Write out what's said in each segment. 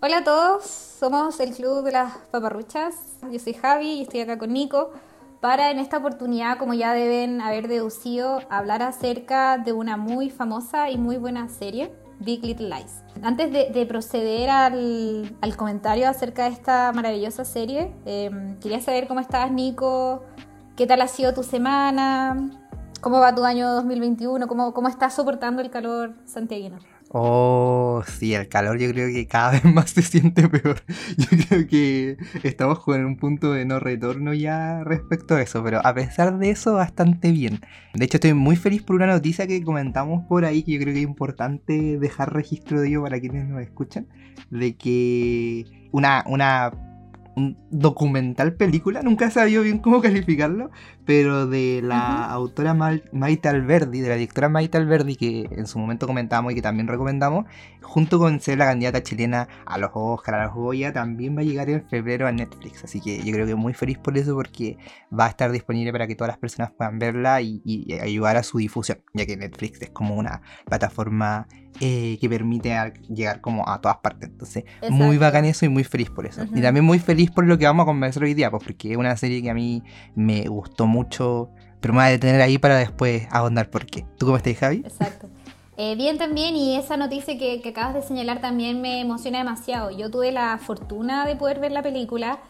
Hola a todos, somos el Club de las Paparruchas. Yo soy Javi y estoy acá con Nico para en esta oportunidad, como ya deben haber deducido, hablar acerca de una muy famosa y muy buena serie, Big Little Lies. Antes de, proceder al, comentario acerca de esta maravillosa serie, em, quería saber cómo estás, Nico, qué tal ha sido tu semana, cómo va tu año 2021, cómo, cómo estás soportando el calor santiaguino. Oh, sí, el calor yo creo que cada vez más se siente peor. Yo creo que estamos en un punto de no retorno ya respecto a eso, pero a pesar de eso, bastante bien. De hecho, estoy muy feliz por una noticia que comentamos por ahí, que yo creo que es importante dejar registro de ello para quienes nos escuchan, de que una, una un documental película, nunca he sabido bien cómo calificarlo, pero de la autora Maite Alberdi, de la directora Maite Alberdi, que en su momento comentamos y que también recomendamos, junto con ser la candidata chilena a los Oscar, a los Goya, también va a llegar en febrero a Netflix. Así que yo creo que muy feliz por eso, porque va a estar disponible para que todas las personas puedan verla y, y ayudar a su difusión, ya que Netflix es como una plataforma eh, que permite llegar como a todas partes. Entonces, muy bacán eso y muy feliz por eso. Y también muy feliz por lo que vamos a conversar hoy día, pues porque es una serie que a mí me gustó mucho, pero me voy a detener ahí para después ahondar por qué. ¿Tú cómo estás, Javi? Exacto. Eh, bien también, y esa noticia que, que acabas de señalar también me emociona demasiado. Yo tuve la fortuna de poder ver la película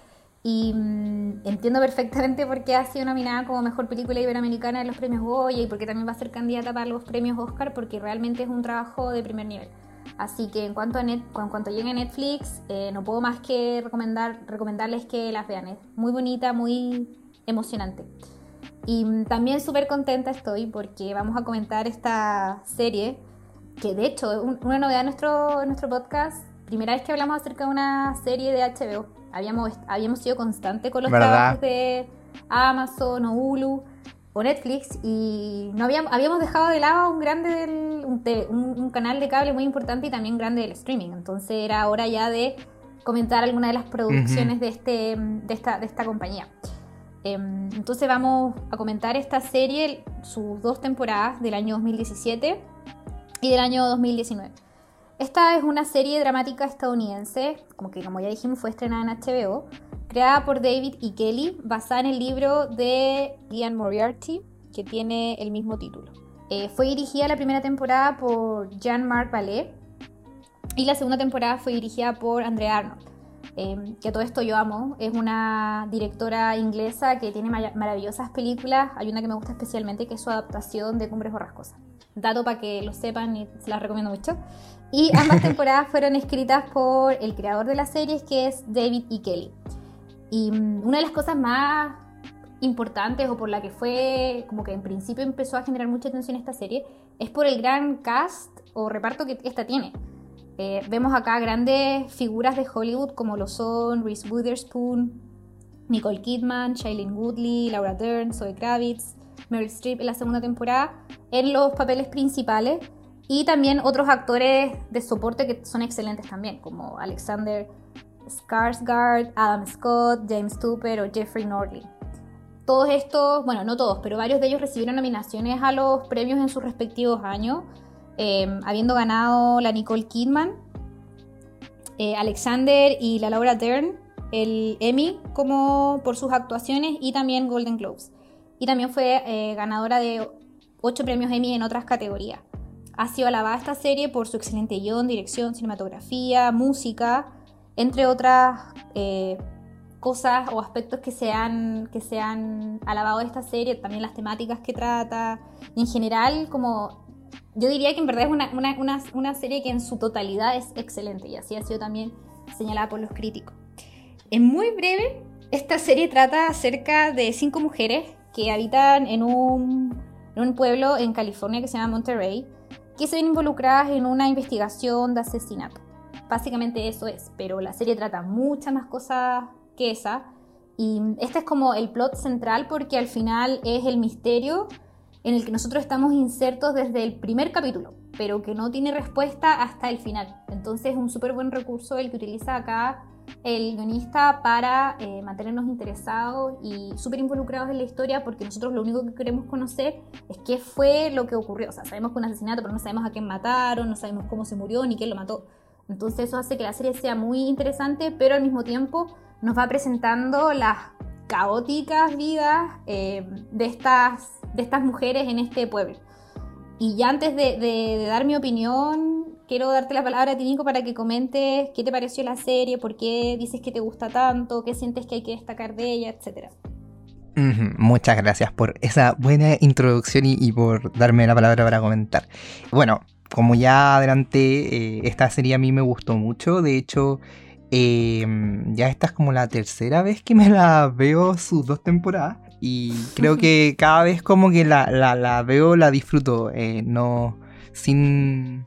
y mm, entiendo perfectamente por qué ha sido nominada como mejor película iberoamericana en los premios Goya y por qué también va a ser candidata para los premios Oscar, porque realmente es un trabajo de primer nivel. Así que en cuanto a net, en cuanto llegue a Netflix, eh, no puedo más que recomendar, recomendarles que las vean. Es muy bonita, muy emocionante. Y mm, también súper contenta estoy porque vamos a comentar esta serie, que de hecho, una novedad en nuestro, en nuestro podcast, primera vez que hablamos acerca de una serie de HBO habíamos, habíamos sido constantes con los trabajos de Amazon o Hulu o Netflix y no habíamos, habíamos dejado de lado un grande del, un, canal de cable muy importante y también grande del streaming. Entonces era hora ya de comentar alguna de las producciones de, este, de, esta, de esta compañía. Em, entonces vamos a comentar esta serie, sus dos temporadas del año 2017 y del año 2019. Esta es una serie dramática estadounidense, como que como ya dijimos fue estrenada en HBO, creada por David y Kelly, basada en el libro de Ian Moriarty, que tiene el mismo título. Eh, fue dirigida la primera temporada por Jean-Marc Ballet y la segunda temporada fue dirigida por Andrea Arnold, eh, que todo esto yo amo. Es una directora inglesa que tiene maravillosas películas. Hay una que me gusta especialmente que es su adaptación de Cumbres Borrascosas. Dato para que lo sepan y se las recomiendo mucho. Y ambas temporadas fueron escritas por el creador de la series, que es David E. Kelly. Y mm, una de las cosas más importantes o por la que fue, como que en principio empezó a generar mucha atención esta serie, es por el gran cast o reparto que esta tiene. Eh, vemos acá grandes figuras de Hollywood como lo son Reese Witherspoon, Nicole Kidman, Shailene Woodley, Laura Dern, Zoe Kravitz, Meryl Streep en la segunda temporada en los papeles principales y también otros actores de soporte que son excelentes también, como Alexander Skarsgård, Adam Scott, James Tupper o Jeffrey Norley. Todos estos, bueno, no todos, pero varios de ellos recibieron nominaciones a los premios en sus respectivos años, em, habiendo ganado la Nicole Kidman, eh, Alexander y la Laura Dern el Emmy como por sus actuaciones y también Golden Globes. Y también fue eh, ganadora de 8 premios Emmy en otras categorías. Ha sido alabada esta serie por su excelente guion, dirección, cinematografía, música, entre otras eh, cosas o aspectos que se, han, que se han alabado de esta serie, también las temáticas que trata, en general como yo diría que en verdad es una, una, una, serie que en su totalidad es excelente y así ha sido también señalada por los críticos. En muy breve, esta serie trata acerca de cinco mujeres que habitan en un, en un pueblo en California que se llama Monterrey que se ven involucradas en una investigación de asesinato. Básicamente eso es, pero la serie trata muchas más cosas que esa. Y este es como el plot central porque al final es el misterio en el que nosotros estamos insertos desde el primer capítulo, pero que no tiene respuesta hasta el final. Entonces es un súper buen recurso el que utiliza acá el guionista para eh, mantenernos interesados y súper involucrados en la historia porque nosotros lo único que queremos conocer es qué fue lo que ocurrió. O sea, sabemos que un asesinato, pero no sabemos a quién mataron, no sabemos cómo se murió ni quién lo mató. Entonces eso hace que la serie sea muy interesante, pero al mismo tiempo nos va presentando las caóticas vidas eh, de, estas, de estas mujeres en este pueblo. Y ya antes de, dar mi opinión, quiero darte la palabra a ti, Nico, para que comentes qué te pareció la serie, por qué dices que te gusta tanto, qué sientes que hay que destacar de ella, etc. Muchas gracias por esa buena introducción y, por darme la palabra para comentar. Bueno, como ya adelanté, eh, esta serie a mí me gustó mucho. De hecho, em, ya esta es como la tercera vez que me la veo sus dos temporadas. Y creo que cada vez como que la, la, veo, la disfruto. Eh, no. Sin.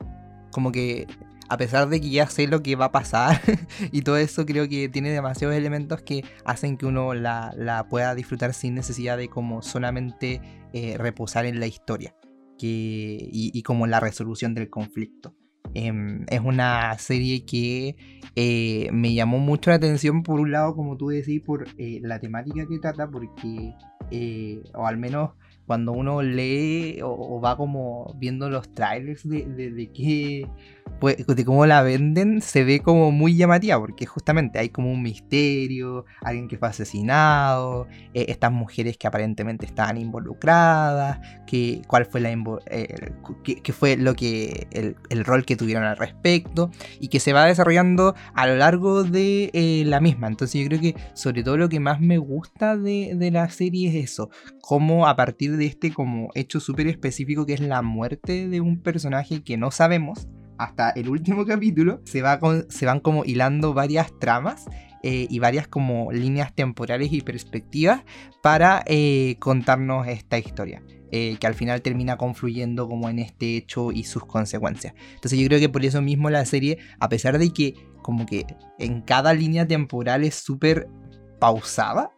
Como que. A pesar de que ya sé lo que va a pasar y todo eso, creo que tiene demasiados elementos que hacen que uno la, pueda disfrutar sin necesidad de como solamente eh, reposar en la historia que, y, como la resolución del conflicto. Em, es una serie que eh, me llamó mucho la atención, por un lado, como tú decís, por eh, la temática que trata, porque, o al menos cuando uno lee o, va como viendo los trailers de, de, de pues, de cómo la venden, se ve como muy llamativa, porque justamente hay como un misterio, alguien que fue asesinado, eh, estas mujeres que aparentemente estaban involucradas, que, cuál fue la eh, qué, fue lo que el, rol que tuvieron al respecto, y que se va desarrollando a lo largo de eh, la misma. Entonces yo creo que sobre todo lo que más me gusta de, de la serie es eso, cómo a partir de este como hecho súper específico que es la muerte de un personaje que no sabemos, hasta el último capítulo, se, va se van como hilando varias tramas eh, y varias como líneas temporales y perspectivas para eh, contarnos esta historia. Eh, que al final termina confluyendo como en este hecho y sus consecuencias. Entonces yo creo que por eso mismo la serie, a pesar de que como que en cada línea temporal es súper pausada,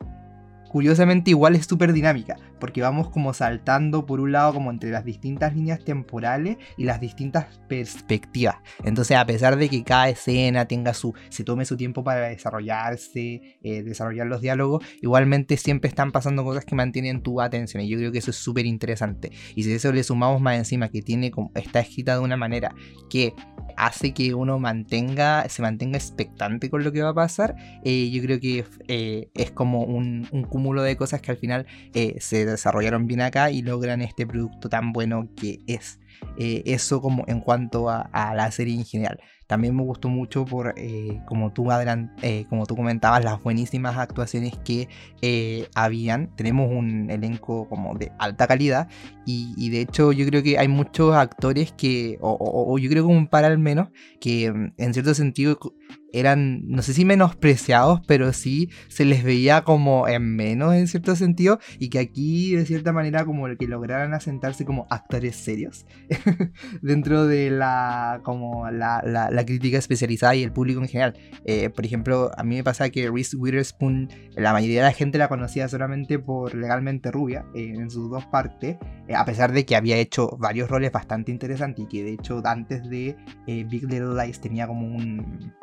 curiosamente igual es súper dinámica, porque vamos como saltando por un lado como entre las distintas líneas temporales y las distintas perspectivas. Entonces a pesar de que cada escena tenga su, se tome su tiempo para desarrollarse, eh, desarrollar los diálogos, igualmente siempre están pasando cosas que mantienen tu atención y yo creo que eso es súper interesante. Y si eso le sumamos más encima que tiene como, está escrita de una manera que hace que uno mantenga, se mantenga expectante con lo que va a pasar, eh, yo creo que eh, es como un, un, cúmulo de cosas que al final eh, desarrollaron bien acá y logran este producto tan bueno que es. eso como en cuanto a, a, la serie en general. También me gustó mucho por, eh, como, tú eh, como tú comentabas, las buenísimas actuaciones que eh, habían. Tenemos un elenco como de alta calidad y, de hecho yo creo que hay muchos actores que, o, o yo creo que un par al menos, que mm, en cierto sentido eran, no sé si menospreciados, pero sí se les veía como en menos en cierto sentido y que aquí de cierta manera como el que lograran asentarse como actores serios dentro de la como la, la, crítica especializada y el público en general. Eh, por ejemplo, a mí me pasa que Reese Witherspoon, la mayoría de la gente la conocía solamente por Legalmente Rubia eh, en sus dos partes, eh, a pesar de que había hecho varios roles bastante interesantes y que de hecho antes de Big Little Lies tenía como un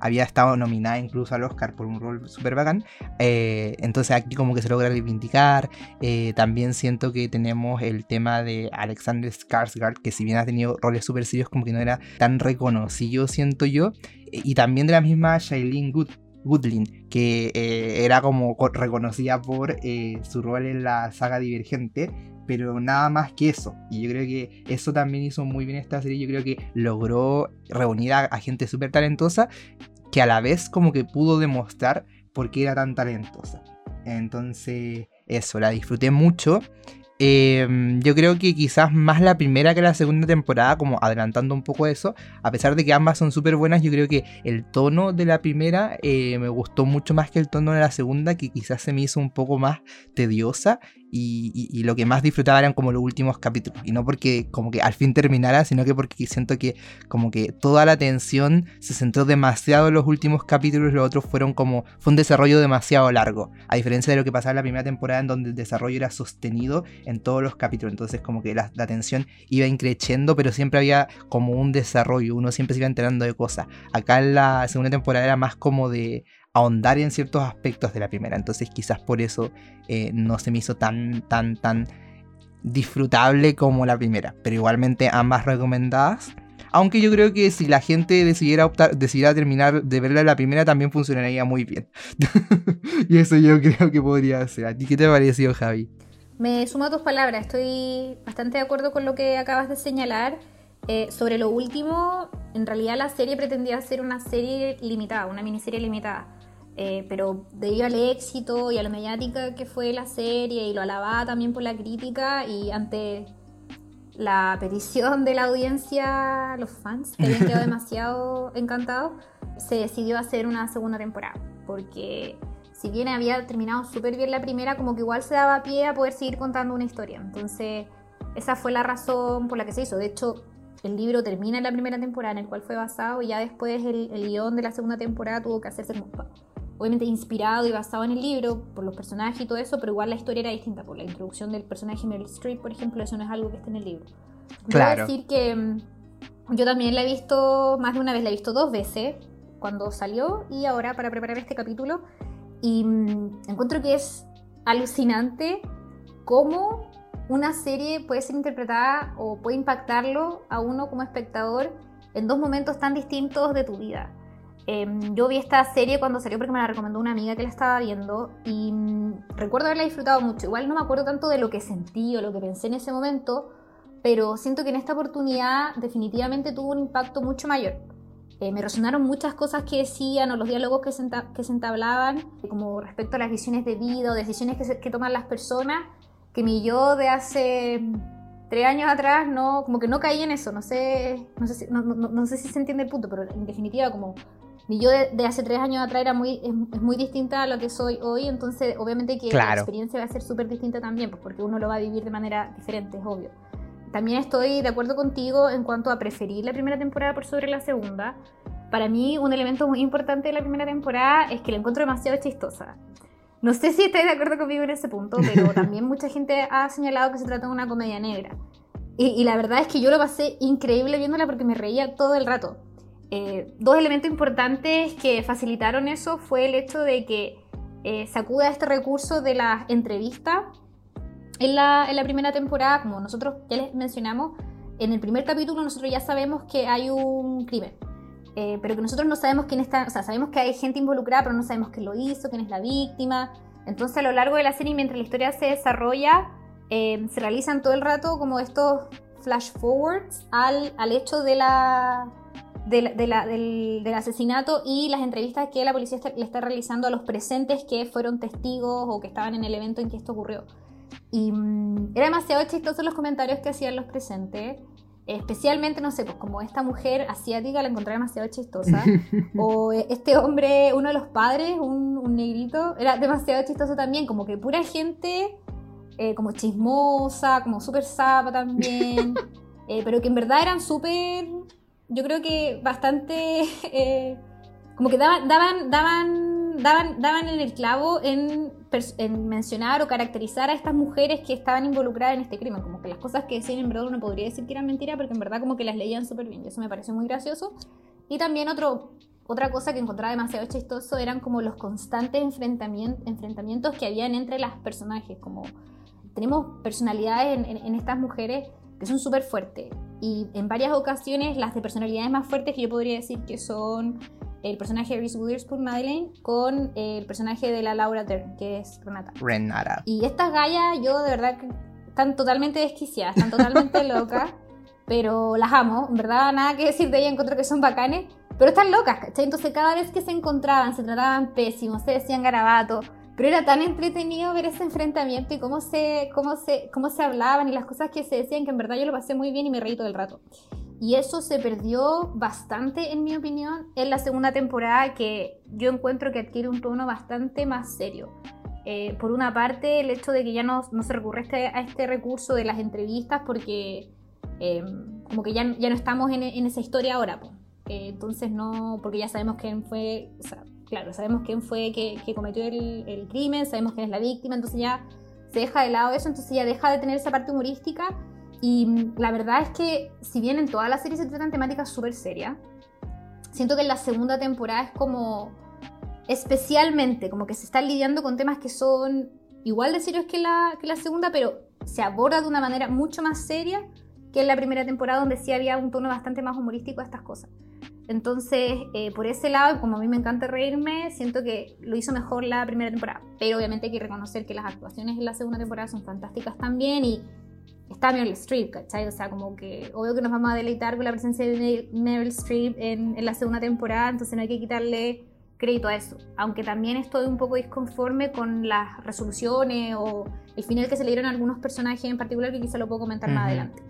había estado nominada incluso al Oscar por un rol súper bacán. Eh, entonces aquí como que se logra reivindicar. Eh, también siento que tenemos el tema de Alexander Skarsgård, que si bien ha tenido roles súper serios, como que no era tan reconocido, siento yo. Y también de la misma Shailene Good, Goodlin, que eh, era como reconocida por su rol en la saga Divergente, pero nada más que eso. Y yo creo que eso también hizo muy bien esta serie. Yo creo que logró reunir a, a gente súper talentosa que a la vez como que pudo demostrar por qué era tan talentosa. Entonces, eso, la disfruté mucho. Em, yo creo que quizás más la primera que la segunda temporada, como adelantando un poco eso, a pesar de que ambas son súper buenas, yo creo que el tono de la primera eh, me gustó mucho más que el tono de la segunda, que quizás se me hizo un poco más tediosa y, lo que más disfrutaba eran como los últimos capítulos. Y no porque como que al fin terminara, sino que porque siento que como que toda la atención se centró demasiado en los últimos capítulos, los otros fueron como, fue un desarrollo demasiado largo. A diferencia de lo que pasaba en la primera temporada en donde el desarrollo era sostenido en todos los capítulos. Entonces como que la, atención iba increciendo, pero siempre había como un desarrollo, uno siempre se iba enterando de cosas. Acá en la segunda temporada era más como de ahondar en ciertos aspectos de la primera. Entonces quizás por eso eh, no se me hizo tan, tan, tan disfrutable como la primera. Pero igualmente ambas recomendadas. Aunque yo creo que si la gente decidiera optar, decidiera terminar de verla la primera, también funcionaría muy bien. y eso yo creo que podría ser. ¿A ti qué te ha parecido, Javi? Me sumo a tus palabras, estoy bastante de acuerdo con lo que acabas de señalar. Eh, sobre lo último, en realidad la serie pretendía ser una serie limitada, una miniserie limitada. Eh, pero debido al éxito y a lo mediática que fue la serie y lo alababa también por la crítica y ante la petición de la audiencia, los fans, que habían quedado demasiado encantados, se decidió hacer una segunda temporada. Porque si bien había terminado súper bien la primera, como que igual se daba pie a poder seguir contando una historia. Entonces, esa fue la razón por la que se hizo. De hecho, el libro termina en la primera temporada, en el cual fue basado, y ya después el, el guion de la segunda temporada tuvo que hacerse obviamente inspirado y basado en el libro por los personajes y todo eso, pero igual la historia era distinta. Por la introducción del personaje Meryl Streep, por ejemplo, eso no es algo que esté en el libro. Claro. decir que mm, yo también la he visto más de una vez, la he visto dos veces, cuando salió y ahora para preparar este capítulo. Y mm, encuentro que es alucinante cómo una serie puede ser interpretada o puede impactarlo a uno como espectador en dos momentos tan distintos de tu vida. Em, yo vi esta serie cuando salió porque me la recomendó una amiga que la estaba viendo y mm, recuerdo haberla disfrutado mucho. Igual no me acuerdo tanto de lo que sentí o lo que pensé en ese momento, pero siento que en esta oportunidad definitivamente tuvo un impacto mucho mayor. Eh, me resonaron muchas cosas que decían o los diálogos que se, que se entablaban, como respecto a las visiones de vida o decisiones que, toman las personas, que mi yo de hace tres años atrás no, como que no caí en eso, no sé, no sé, si, no, no, no sé si se entiende el punto, pero en definitiva como mi yo de, hace tres años atrás era muy, es, muy distinta a lo que soy hoy, entonces obviamente que la experiencia va a ser súper distinta también, pues porque uno lo va a vivir de manera diferente, es obvio. También estoy de acuerdo contigo en cuanto a preferir la primera temporada por sobre la segunda. Para mí un elemento muy importante de la primera temporada es que la encuentro demasiado chistosa. No sé si estáis de acuerdo conmigo en ese punto, pero también mucha gente ha señalado que se trata de una comedia negra. Y, y la verdad es que yo lo pasé increíble viéndola porque me reía todo el rato. Eh, dos elementos importantes que facilitaron eso fue el hecho de que eh, se acude a este recurso de la entrevista en la, en la, primera temporada, como nosotros ya les mencionamos, en el primer capítulo nosotros ya sabemos que hay un crimen, eh, pero que nosotros no sabemos quién está, o sea, sabemos que hay gente involucrada, pero no sabemos quién lo hizo, quién es la víctima. Entonces a lo largo de la serie, mientras la historia se desarrolla, se realizan todo el rato como estos flash forwards al, al hecho de la, del, asesinato y las entrevistas que la policía le está realizando a los presentes que fueron testigos o que estaban en el evento en que esto ocurrió. Y mm, era demasiado chistoso los comentarios que hacían los presentes. Especialmente, no sé, pues como esta mujer asiática la encontré demasiado chistosa. o este hombre, uno de los padres, un, negrito, era demasiado chistoso también. Como que pura gente, eh, como chismosa, como súper zapa también. Eh, pero que en verdad eran súper yo creo que bastante, eh, como que daban, daban, daban, daban, daban en el clavo en, mencionar o caracterizar a estas mujeres que estaban involucradas en este crimen, como que las cosas que decían en verdad uno podría decir que eran mentiras, porque en verdad como que las leían súper bien, y eso me pareció muy gracioso. Y también otro, otra cosa que encontraba demasiado chistoso eran como los constantes enfrentamientos, enfrentamientos que habían entre las personajes, como tenemos personalidades en, en estas mujeres que son súper fuertes. Y en varias ocasiones las de personalidades más fuertes que yo podría decir que son el personaje de Reese Witherspoon, Madeleine, con el personaje de la Laura Dern, que es Renata. Renata. Y estas gallas, yo de verdad están totalmente desquiciadas, están totalmente locas, pero las amo, en verdad nada que decir de ellas, encuentro que son bacanes, pero están locas, ¿cachai? Entonces cada vez que se encontraban, se trataban pésimos, se decían garabatos, pero era tan entretenido ver ese enfrentamiento y cómo se, cómo, se, cómo se hablaban y las cosas que se decían, que en verdad yo lo pasé muy bien y me reí todo el rato. Y eso se perdió bastante, en mi opinión, en la segunda temporada, que yo encuentro que adquiere un tono bastante más serio. Eh, por una parte, el hecho de que ya no, no se recurre este, a este, recurso de las entrevistas, porque eh, como que ya, ya no estamos en, en esa historia ahora. Eh, entonces, no, porque ya sabemos quién fue, claro, sabemos quién fue que, cometió el, crimen, sabemos quién es la víctima, entonces ya se deja de lado eso, entonces ya deja de tener esa parte humorística. Y mm, la verdad es que, si bien en toda la serie se tratan temáticas súper serias, siento que en la segunda temporada es como especialmente, como que se están lidiando con temas que son igual de serios que la, que la segunda, pero se aborda de una manera mucho más seria que en la primera temporada, donde sí había un tono bastante más humorístico a estas cosas. Entonces, eh, por ese lado, como a mí me encanta reírme, siento que lo hizo mejor la primera temporada. Pero obviamente hay que reconocer que las actuaciones en la segunda temporada son fantásticas también y está Meryl Streep, ¿cachai? O sea, como que obvio que nos vamos a deleitar con la presencia de Meryl Streep en, en la segunda temporada, entonces no hay que quitarle crédito a eso. Aunque también estoy un poco disconforme con las resoluciones o el final que se le dieron a algunos personajes en particular que quizá lo puedo comentar más adelante.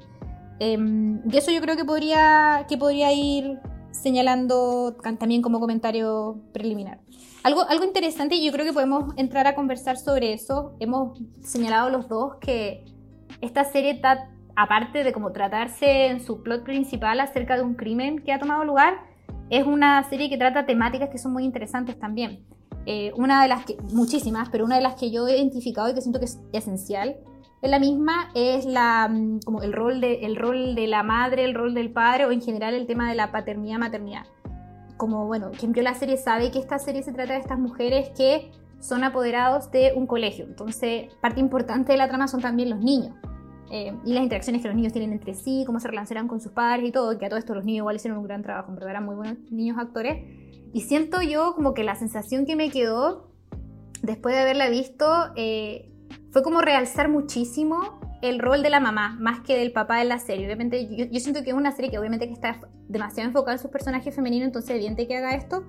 Em, y eso yo creo que podría, que podría ir señalando también como comentario preliminar. Algo, algo interesante y yo creo que podemos entrar a conversar sobre eso. Hemos señalado los dos que esta serie está, aparte de como tratarse en su plot principal acerca de un crimen que ha tomado lugar, es una serie que trata temáticas que son muy interesantes también. Eh, una de las muchísimas, pero una de las que yo he identificado y que siento que es esencial en la misma es la, mm, como el, rol de, el rol de la madre, el rol del padre o en general el tema de la paternidad-maternidad. Como, bueno, quien vio la serie sabe que esta serie se trata de estas mujeres que son apoderados de un colegio. Entonces, parte importante de la trama son también los niños. Eh, y las interacciones que los niños tienen entre sí, cómo se relacionan con sus padres y todo, que a todo esto los niños igual hicieron un gran trabajo, en verdad eran muy buenos niños actores. Y siento yo como que la sensación que me quedó después de haberla visto eh, fue como realzar muchísimo el rol de la mamá, más que del papá en la serie. Obviamente, yo, siento que es una serie que obviamente que está demasiado enfocada en sus personajes femeninos, entonces evidente que haga esto,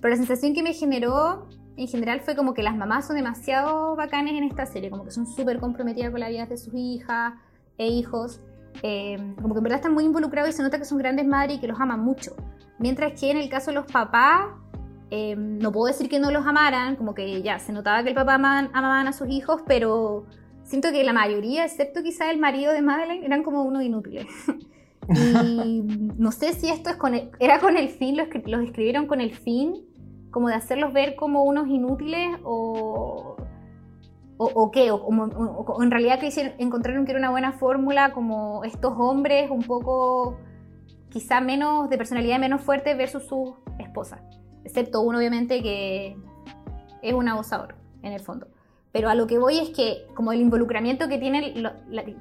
pero la sensación que me generó en general fue como que las mamás son demasiado bacanes en esta serie, como que son súper comprometidas con la vida de sus hijas e hijos, eh, como que en verdad están muy involucrados y se nota que son grandes madres y que los aman mucho. Mientras que en el caso de los papás, eh, no puedo decir que no los amaran, como que ya se notaba que el papá amaban, amaban a sus hijos, pero siento que la mayoría, excepto quizá el marido de Madeleine, eran como unos inútiles. y no sé si esto es con era con el fin, los, los escribieron con el fin como de hacerlos ver como unos inútiles o, o, qué, o, en realidad que encontraron que era una buena fórmula como estos hombres un poco quizá menos de personalidad menos fuerte versus su esposa, excepto uno obviamente que es un abusador en el fondo. Pero a lo que voy es que como el involucramiento que tienen,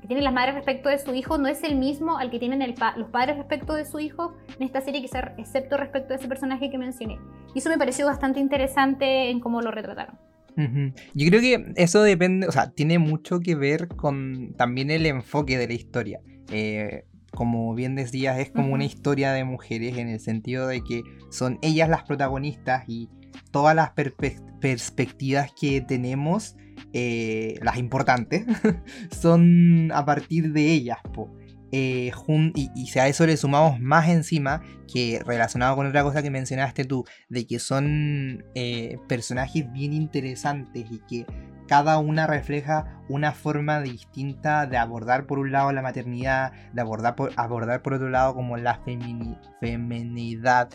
tienen las madres respecto de su hijo no es el mismo al que tienen los padres respecto de su hijo en esta serie, quizá excepto respecto de ese personaje que mencioné. Y eso me pareció bastante interesante en cómo lo retrataron. Yo creo que eso depende, o sea, tiene mucho que ver con también el enfoque de la historia. Eh, como bien decías, es como una historia de mujeres en el sentido de que son ellas las protagonistas y todas las perspectivas que tenemos eh, las importantes, son a partir de ellas. Eh, y, si a eso le sumamos más encima, que relacionado con otra cosa que mencionaste tú, de que son eh, personajes bien interesantes y que cada una refleja una forma distinta de abordar por un lado la maternidad, de abordar por, abordar por otro lado como la feminidad,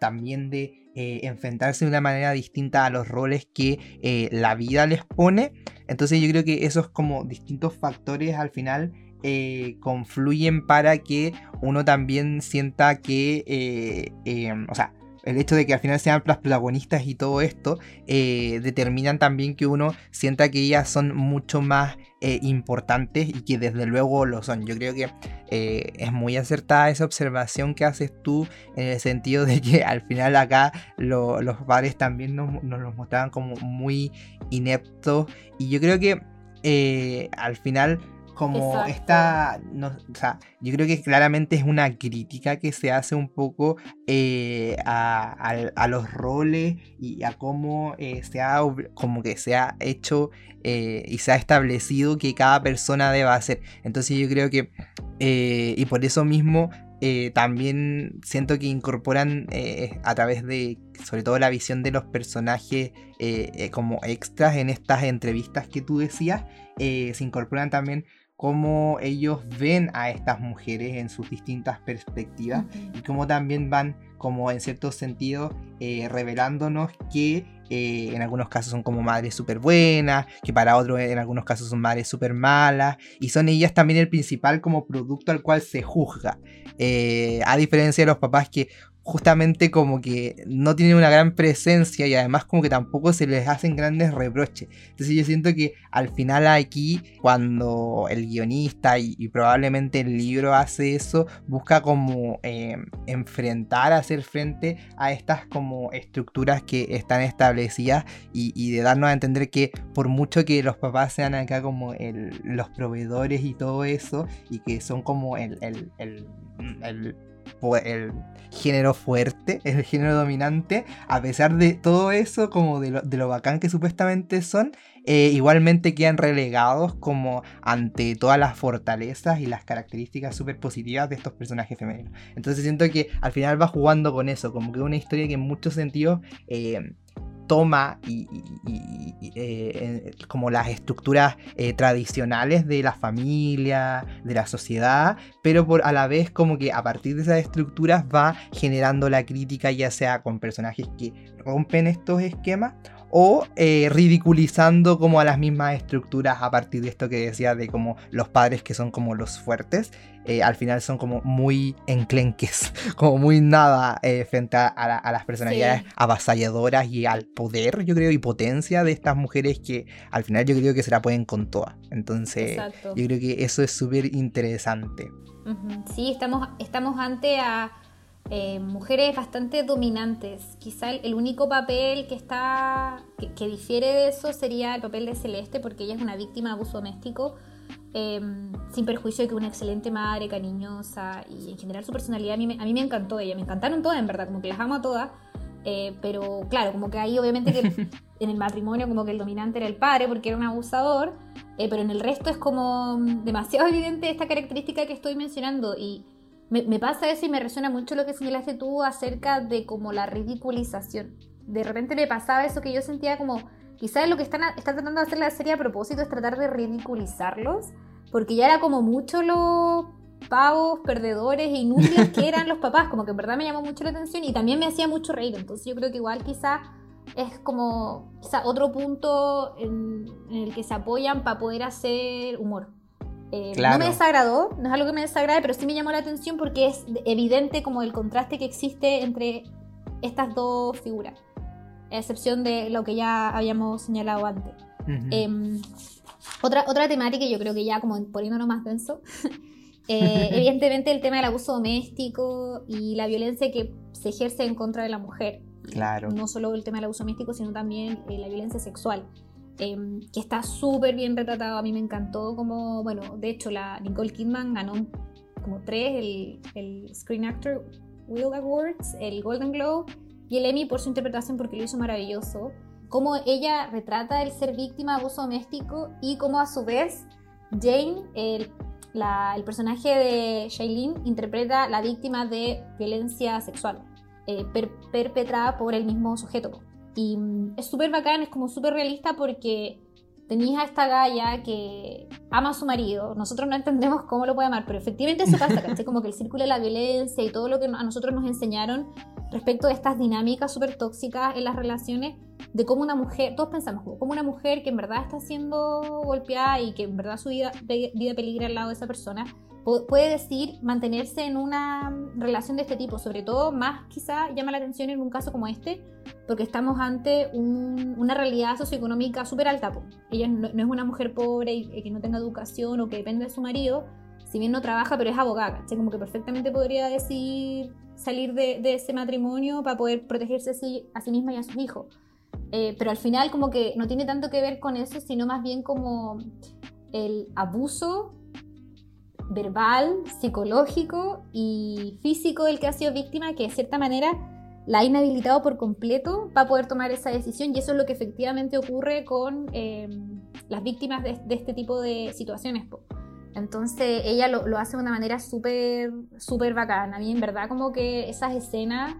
también de eh, enfrentarse de una manera distinta a los roles que eh, la vida les pone. Entonces yo creo que esos como distintos factores al final eh, confluyen para que uno también sienta que, o sea, el hecho de que al final sean las protagonistas y todo esto, eh, determinan también que uno sienta que ellas son mucho más eh, importantes y que desde luego lo son. Yo creo que eh, es muy acertada esa observación que haces tú en el sentido de que al final acá los padres también nos, los mostraban como muy ineptos y yo creo que al final como esta, o sea, yo creo que claramente es una crítica que se hace un poco eh, a, los roles y a cómo eh, se ha, como que se ha hecho eh, y se ha establecido que cada persona deba hacer. Entonces yo creo que, y por eso mismo también siento que incorporan a través de, sobre todo la visión de los personajes como extras en estas entrevistas que tú decías, se incorporan también cómo ellos ven a estas mujeres en sus distintas perspectivas y cómo también van como en cierto sentido eh, revelándonos que eh, en algunos casos son como madres súper buenas, que para otros en algunos casos son madres súper malas, y son ellas también el principal como producto al cual se juzga. Eh, a diferencia de los papás que justamente como que no tienen una gran presencia y además como que tampoco se les hacen grandes reproches. Entonces yo siento que al final aquí, cuando el guionista y, probablemente el libro hace eso, busca como eh, enfrentar, hacer frente a estas como estructuras que están establecidas y, de darnos a entender que por mucho que los papás sean acá como los proveedores y todo eso, y que son como el, el, el el género fuerte, el género dominante, a pesar de todo eso, como de lo, bacán que supuestamente son, eh, igualmente quedan relegados como ante todas las fortalezas y las características súper positivas de estos personajes femeninos. Entonces siento que al final va jugando con eso, como que una historia que en muchos sentidos... Eh, toma y, eh, como las estructuras eh, tradicionales de la familia, de la sociedad, pero por a la vez como que a partir de esas estructuras va generando la crítica ya sea con personajes que rompen estos esquemas o eh, ridiculizando como a las mismas estructuras a partir de esto que decía de como los padres que son como los fuertes, eh, al final son como muy enclenques, como muy nada eh, frente a, las personalidades avasalladoras y al poder, yo creo, y potencia de estas mujeres que al final yo creo que se la pueden con todas. Entonces, yo creo que eso es súper interesante. Sí, estamos, estamos ante a eh, mujeres bastante dominantes. Quizá el, único papel que está que, difiere de eso sería el papel de Celeste, porque ella es una víctima de abuso doméstico, em, sin perjuicio de que una excelente madre, cariñosa y en general su personalidad a mí, me, a mí me encantó ella, me encantaron todas en verdad, como que las amo a todas. Eh, pero claro, como que ahí obviamente que en el matrimonio como que el dominante era el padre porque era un abusador, eh, pero en el resto es como demasiado evidente esta característica que estoy mencionando y me, pasa eso y me resuena mucho lo que señalaste tú acerca de como la ridiculización. De repente me pasaba eso que yo sentía como, quizás lo que están, están tratando de hacer la serie a propósito es tratar de ridiculizarlos, porque ya era como mucho los pavos, perdedores e inútiles que eran los papás, como que en verdad me llamó mucho la atención y también me hacía mucho reír, entonces yo creo que igual quizá es como quizá otro punto en el que se apoyan para poder hacer humor. Eh, no me desagradó, no es algo que me desagrade, pero sí me llamó la atención porque es evidente como el contraste que existe entre estas dos figuras, a excepción de lo que ya habíamos señalado antes. Em, otra, otra temática, yo creo que ya como poniéndonos más denso, eh, evidentemente el tema del abuso doméstico y la violencia que se ejerce en contra de la mujer. Claro. No solo el tema del abuso doméstico, sino también eh, la violencia sexual. Em, que está súper bien retratado. A mí me encantó como, bueno, de hecho la Nicole Kidman ganó como tres, el, el Screen Actor Wheel Awards, el Golden Globe y el Emmy por su interpretación porque lo hizo maravilloso. Cómo ella retrata el ser víctima de abuso doméstico y cómo a su vez Jane, el, el personaje de Shailene, interpreta la víctima de violencia sexual eh, perpetrada por el mismo sujeto. Y mm, es súper bacán, es como súper realista porque tenéis a esta galla que ama a su marido. Nosotros no entendemos cómo lo puede amar, pero efectivamente eso pasa, ¿cachai? Como que el círculo de la violencia y todo lo que a nosotros nos enseñaron respecto de estas dinámicas súper tóxicas en las relaciones, de cómo una mujer, todos pensamos, como una mujer que en verdad está siendo golpeada y que en verdad su vida, vida peligra al lado de esa persona, puede decir mantenerse en una relación de este tipo, sobre todo más quizá llama la atención en un caso como este, porque estamos ante una realidad socioeconómica súper alta. Ella no, es una mujer pobre y, que no tenga educación o que depende de su marido, si bien no trabaja, pero es abogada, como que perfectamente podría decir salir de, ese matrimonio para poder protegerse a sí, misma y a sus hijos. Eh, pero al final como que no tiene tanto que ver con eso, sino más bien como el abuso verbal, psicológico y físico del que ha sido víctima, que de cierta manera la ha inhabilitado por completo para poder tomar esa decisión y eso es lo que efectivamente ocurre con eh, las víctimas de, este tipo de situaciones. Entonces ella lo, hace de una manera súper, súper bacana. A mí en verdad como que esas escenas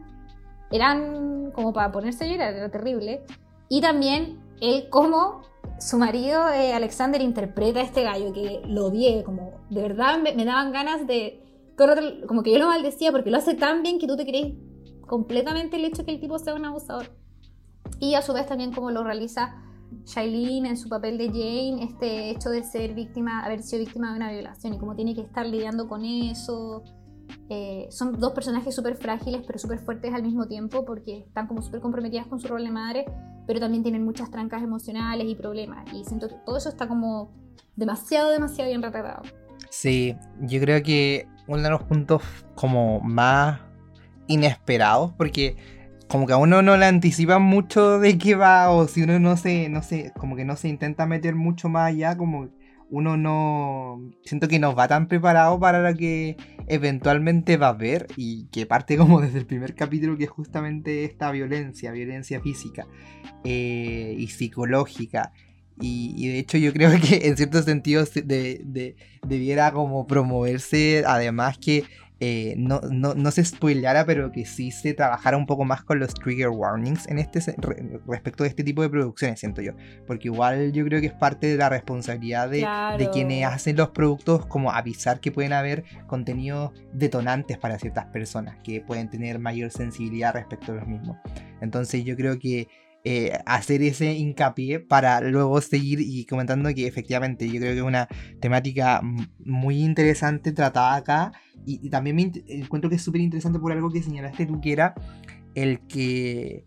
eran como para ponerse a llorar, era terrible. Y también él como su marido, eh, Alexander, interpreta a este gallo que lo vi, como de verdad me, daban ganas de. Como que yo lo maldecía porque lo hace tan bien que tú te crees completamente el hecho que el tipo sea un abusador. Y a su vez también como lo realiza Shailene en su papel de Jane, este hecho de ser víctima, haber sido víctima de una violación y cómo tiene que estar lidiando con eso. Eh, son dos personajes súper frágiles pero súper fuertes al mismo tiempo porque están como súper comprometidas con su rol de madre, pero también tienen muchas trancas emocionales y problemas. Y siento que todo eso está como demasiado, demasiado bien retratado. Sí, yo creo que uno de los puntos como más inesperados, porque como que a uno no le anticipa mucho de qué va, o si uno no se, no sé, como que no se intenta meter mucho más allá, como uno no siento que no va tan preparado para lo que eventualmente va a ver y que parte como desde el primer capítulo que es justamente esta violencia, violencia física eh, y psicológica. Y, de hecho yo creo que en ciertos sentidos de, debiera como promoverse, además que eh, no, no, se spoilara, pero que sí se trabajara un poco más con los trigger warnings en este respecto de este tipo de producciones, siento yo. Porque igual yo creo que es parte de la responsabilidad de, de quienes hacen los productos, como avisar que pueden haber contenidos detonantes para ciertas personas, que pueden tener mayor sensibilidad respecto a los mismos. Entonces yo creo que eh, hacer ese hincapié para luego seguir y comentando que efectivamente yo creo que es una temática muy interesante tratada acá y, también me encuentro que es súper interesante por algo que señalaste tú que era el que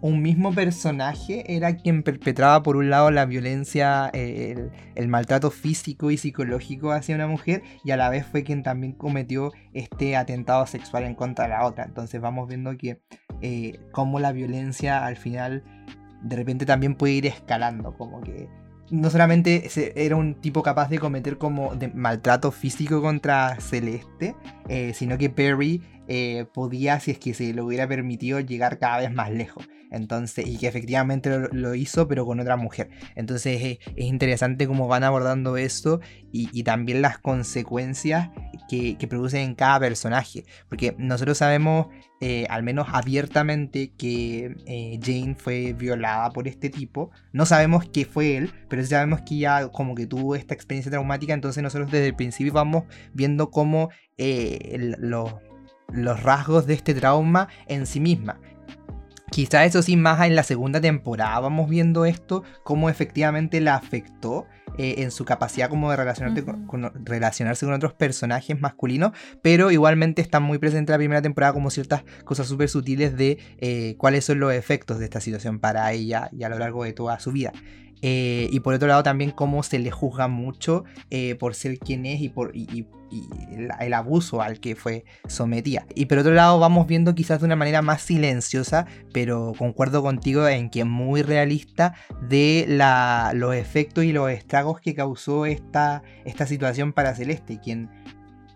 un mismo personaje era quien perpetraba por un lado la violencia, el, el, maltrato físico y psicológico hacia una mujer y a la vez fue quien también cometió este atentado sexual en contra de la otra. Entonces vamos viendo que eh, cómo la violencia al final de repente también puede ir escalando, como que no solamente era un tipo capaz de cometer como de maltrato físico contra Celeste, eh, sino que Perry eh, podía, si es que se lo hubiera permitido, llegar cada vez más lejos. Entonces, y que efectivamente lo, hizo, pero con otra mujer. Entonces es, interesante cómo van abordando esto y, también las consecuencias que, que, producen en cada personaje. Porque nosotros sabemos, eh, al menos abiertamente, que eh, Jane fue violada por este tipo. No sabemos qué fue él, pero sabemos que ya como que tuvo esta experiencia traumática. Entonces nosotros desde el principio vamos viendo cómo los los rasgos de este trauma en sí misma. Quizá eso sí, más en la segunda temporada vamos viendo esto, cómo efectivamente la afectó eh, en su capacidad como de relacionarse con otros personajes masculinos, pero igualmente está muy presente en la primera temporada como ciertas cosas súper sutiles de eh, cuáles son los efectos de esta situación para ella y a lo largo de toda su vida. Eh, y por otro lado también cómo se le juzga mucho por ser quien es y por el, abuso al que fue sometida. Y por otro lado vamos viendo quizás de una manera más silenciosa, pero concuerdo contigo en que muy realista de los efectos y los estragos que causó esta, esta situación para Celeste, quien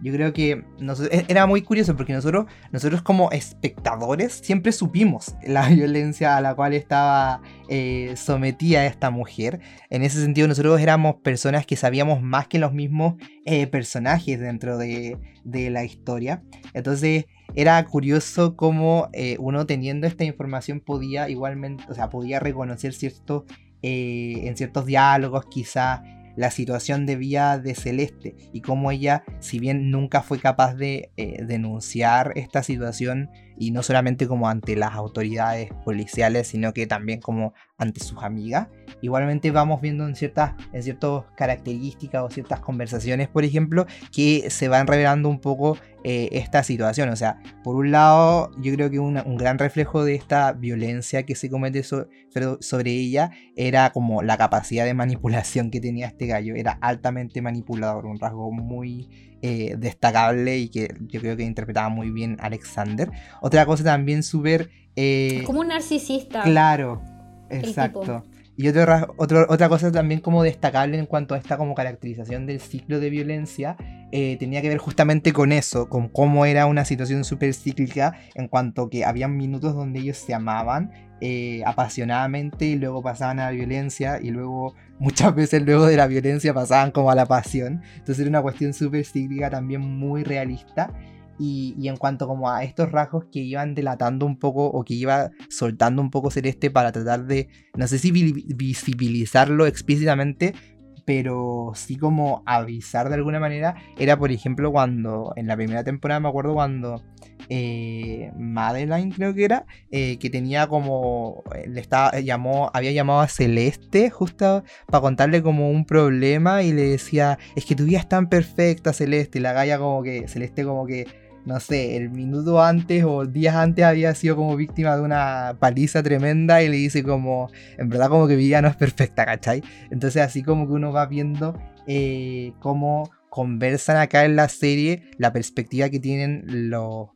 yo creo que e, era muy curioso porque nosotros, nosotros como espectadores siempre supimos la violencia a la cual estaba eh, sometida esta mujer. En ese sentido nosotros éramos personas que sabíamos más que los mismos eh, personajes dentro de, la historia. Entonces era curioso cómo eh, uno teniendo esta información podía igualmente, o sea, podía reconocer cierto, en ciertos diálogos quizá la situación de vida de Celeste y cómo ella, si bien nunca fue capaz de eh, denunciar esta situación y no solamente como ante las autoridades policiales, sino que también como ante sus amigas. Igualmente vamos viendo en ciertas, en ciertas características o ciertas conversaciones, por ejemplo, que se van revelando un poco eh, esta situación. O sea, por un lado, yo creo que un gran reflejo de esta violencia que se comete sobre ella era como la capacidad de manipulación que tenía este gallo. Era altamente manipulador, un rasgo muy eh, destacable y que yo creo que interpretaba muy bien Alexander. Otra cosa también súper... Eh, como un narcisista. Claro, exacto. Y otra, otra cosa también como destacable en cuanto a esta como caracterización del ciclo de violencia, eh, tenía que ver justamente con eso, con cómo era una situación súper cíclica en cuanto que había minutos donde ellos se amaban eh, apasionadamente y luego pasaban a la violencia y luego muchas veces luego de la violencia pasaban como a la pasión. Entonces era una cuestión súper cíclica también muy realista. Y, en cuanto como a estos rasgos que iban delatando un poco o que iba soltando un poco Celeste para tratar de, no sé si visibilizarlo explícitamente, pero sí como avisar de alguna manera, era por ejemplo cuando en la primera temporada me acuerdo cuando eh, Madeline creo que era, eh, que tenía como, le estaba, llamó, había llamado a Celeste justo para contarle como un problema y le decía, es que tu vida es tan perfecta Celeste, y la galla como que, Celeste como que no sé, el minuto antes o días antes había sido como víctima de una paliza tremenda y le dice como, en verdad como que mi vida no es perfecta, ¿cachai? Entonces así como que uno va viendo eh, cómo conversan acá en la serie la perspectiva que tienen los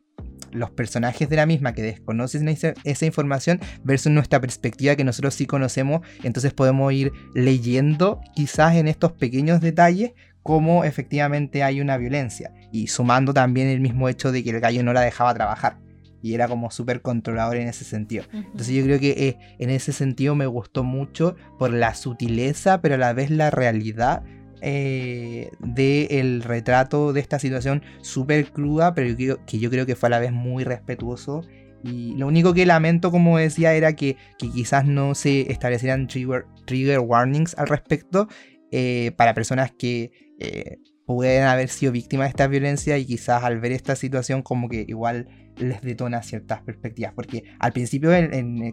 los personajes de la misma que desconocen esa, información versus nuestra perspectiva que nosotros sí conocemos, entonces podemos ir leyendo quizás en estos pequeños detalles cómo efectivamente hay una violencia y sumando también el mismo hecho de que el gallo no la dejaba trabajar y era como súper controlador en ese sentido. Entonces yo creo que eh, en ese sentido me gustó mucho por la sutileza, pero a la vez la realidad eh, del retrato de esta situación súper cruda, pero que yo creo que fue a la vez muy respetuoso. Y lo único que lamento, como decía, era que, quizás no se establecieran trigger, trigger warnings al respecto eh, para personas que eh, pueden haber sido víctimas de esta violencia y quizás al ver esta situación como que igual les detona ciertas perspectivas. Porque al principio,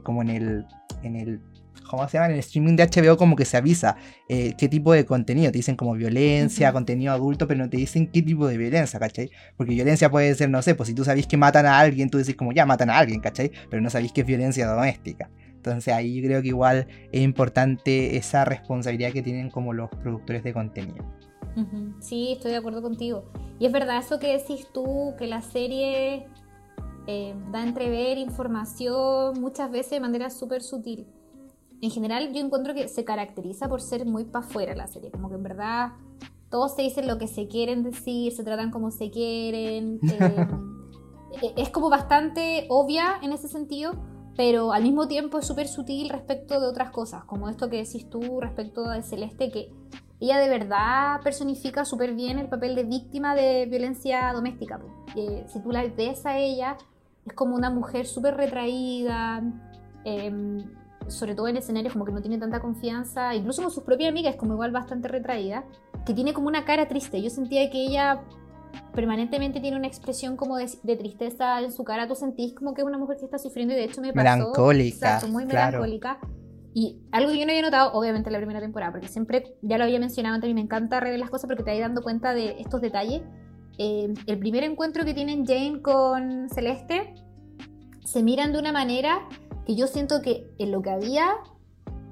como en el, en el ¿cómo se llama? En el streaming de HBO como que se avisa eh, qué tipo de contenido. Te dicen como violencia, contenido adulto, pero no te dicen qué tipo de violencia, ¿cachai? Porque violencia puede ser, no sé, pues si tú sabes que matan a alguien, tú decís como ya matan a alguien, ¿cachai? Pero no sabéis que es violencia doméstica. Entonces ahí yo creo que igual es importante esa responsabilidad que tienen como los productores de contenido. Sí, estoy de acuerdo contigo. Y es verdad eso que decís tú, que la serie eh, da a entrever información muchas veces de manera súper sutil en general yo encuentro que se caracteriza por ser muy para afuera la serie, como que en verdad todos se dicen lo que se quieren decir, se tratan como se quieren, eh, es como bastante obvia en ese sentido, pero al mismo tiempo es súper sutil respecto de otras cosas, como esto que decís tú respecto de Celeste, que ella de verdad personifica súper bien el papel de víctima de violencia doméstica. si tú la ves a ella, es como una mujer súper retraída, eh, sobre todo en escenarios como que no tiene tanta confianza, incluso con sus propias amigas, como igual bastante retraída, que tiene como una cara triste. Yo sentía que ella permanentemente tiene una expresión como de, tristeza en su cara. Tú sentís como que es una mujer que está sufriendo y de hecho me pasó. Melancólica. muy melancólica. Y algo que yo no había notado, obviamente, en la primera temporada, porque siempre, ya lo había mencionado antes, a mí me encanta rever las cosas porque te vas dando cuenta de estos detalles. Eh, el primer encuentro que tienen Jane con Celeste, se miran de una manera que yo siento que en lo que había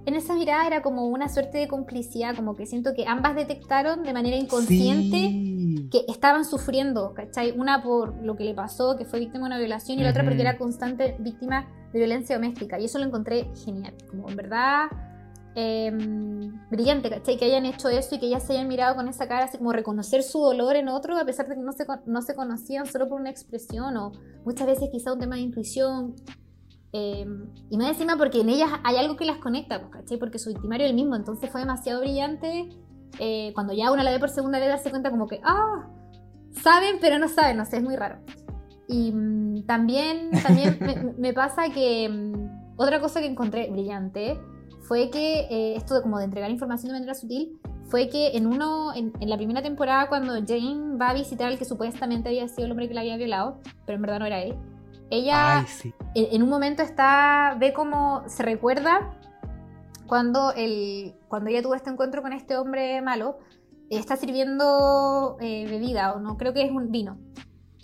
en esa mirada era como una suerte de complicidad, como que siento que ambas detectaron de manera inconsciente que estaban sufriendo, ¿cachai? Una por lo que le pasó, que fue víctima de una violación, y la otra porque era constante víctima de violencia doméstica. Y eso lo encontré genial, como en verdad em, brillante, ¿cachai? Que hayan hecho eso y que ya se hayan mirado con esa cara, así como reconocer su dolor en otro, a pesar de que no se, no se conocían solo por una expresión o muchas veces quizá un tema de intuición Em, y más encima porque en ellas hay algo que las conecta, pues, ¿cachai? Porque su victimario es el mismo, entonces fue demasiado brillante. Eh, cuando ya una la ve por segunda vez, darse cuenta como que, ah, saben, pero no saben, no sé, es muy raro. Y mm, también, también me, pasa que mm, otra cosa que encontré brillante fue que eh, esto de como de entregar información de manera sutil fue que en uno en, en, la primera temporada cuando Jane va a visitar al que supuestamente había sido el hombre que la había violado pero en verdad no era él ella en, un momento está, ve cómo se recuerda cuando, el, cuando ella tuvo este encuentro con este hombre malo, está sirviendo eh, bebida, o no, creo que es un vino.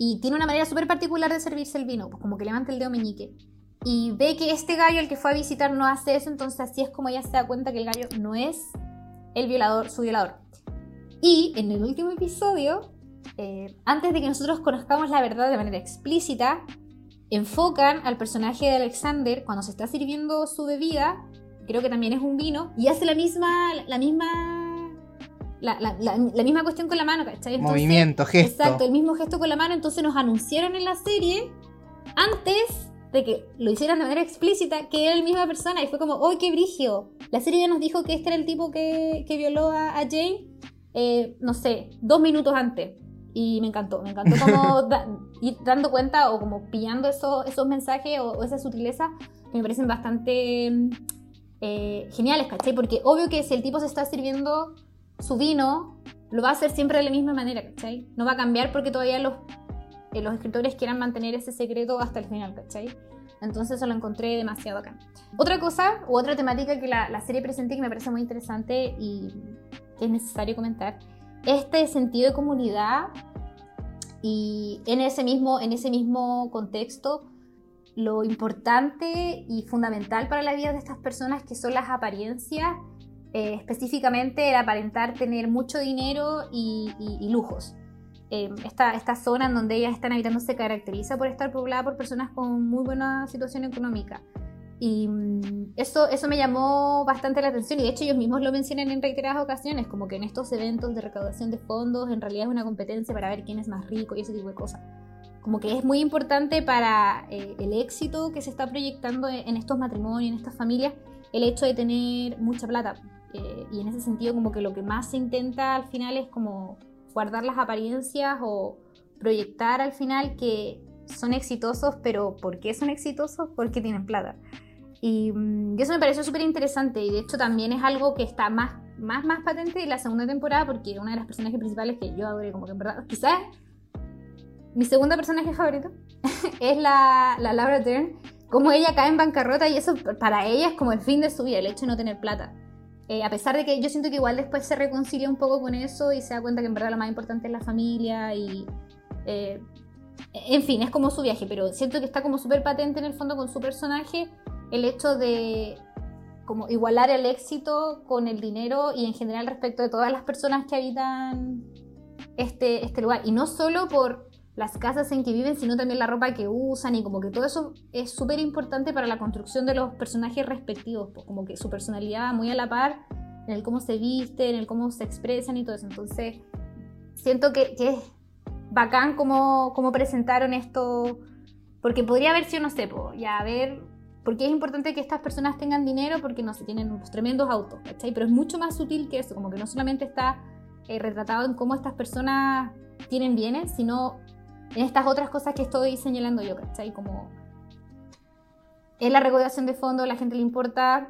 Y tiene una manera súper particular de servirse el vino, pues como que levanta el dedo meñique. Y ve que este gallo, el que fue a visitar, no hace eso, entonces así es como ella se da cuenta que el gallo no es el violador, su violador. Y en el último episodio, eh, antes de que nosotros conozcamos la verdad de manera explícita, enfocan al personaje de Alexander cuando se está sirviendo su bebida, creo que también es un vino, y hace la misma, la misma, la, misma cuestión con la mano, ¿cachai? Movimiento, gesto. Exacto, el mismo gesto con la mano, entonces nos anunciaron en la serie antes de que lo hicieran de manera explícita que era la misma persona y fue como, ¡oh, qué brigio! La serie ya nos dijo que este era el tipo que, violó a, Jane, eh, no sé, dos minutos antes. Y me encantó, me encantó como ir dando cuenta o como pillando esos, esos mensajes o, esa sutileza que me parecen bastante eh, geniales, ¿cachai? Porque obvio que si el tipo se está sirviendo su vino, lo va a hacer siempre de la misma manera, ¿cachai? No va a cambiar porque todavía los, eh, los escritores quieran mantener ese secreto hasta el final, ¿cachai? Entonces eso lo encontré demasiado acá. Otra cosa u otra temática que la, serie presenta que me parece muy interesante y que es necesario comentar este sentido de comunidad Y en ese mismo, en ese mismo contexto, lo importante y fundamental para la vida de estas personas que son las apariencias, eh, específicamente el aparentar tener mucho dinero y, lujos. Eh, esta, esta, zona en donde ellas están habitando se caracteriza por estar poblada por personas con muy buena situación económica. Y mm, eso, eso me llamó bastante la atención y de hecho ellos mismos lo mencionan en reiteradas ocasiones, como que en estos eventos de recaudación de fondos en realidad es una competencia para ver quién es más rico y ese tipo de cosas. Como que es muy importante para eh, el éxito que se está proyectando en estos matrimonios, en estas familias, el hecho de tener mucha plata. Eh, y en ese sentido como que lo que más se intenta al final es como guardar las apariencias o proyectar al final que son exitosos, pero ¿por qué son exitosos? Porque tienen plata. Mm, y, eso me pareció súper interesante y de hecho también es algo que está más, más, más patente en la segunda temporada porque una de las personajes principales que yo adoré como que en verdad, quizás mi segunda personaje favorito es la, la Laura Dern, como ella cae en bancarrota y eso para ella es como el fin de su vida, el hecho de no tener plata. Eh, a pesar de que yo siento que igual después se reconcilia un poco con eso y se da cuenta que en verdad lo más importante es la familia y... Eh, en fin, es como su viaje, pero siento que está como súper patente en el fondo con su personaje el hecho de como igualar el éxito con el dinero y en general respecto de todas las personas que habitan este, este lugar. Y no solo por las casas en que viven, sino también la ropa que usan y como que todo eso es súper importante para la construcción de los personajes respectivos, pues como que su personalidad muy a la par en el cómo se visten, en el cómo se expresan y todo eso. Entonces, siento que, que es bacán cómo, cómo, presentaron esto, porque podría haber sido, no sé, ya a ver porque es importante que estas personas tengan dinero porque no se tienen unos tremendos autos, ¿cachai? Pero es mucho más sutil que eso, como que no solamente está eh, retratado en cómo estas personas tienen bienes, sino en estas otras cosas que estoy señalando yo, ¿cachai? Como es la recaudación de fondos, la gente le importa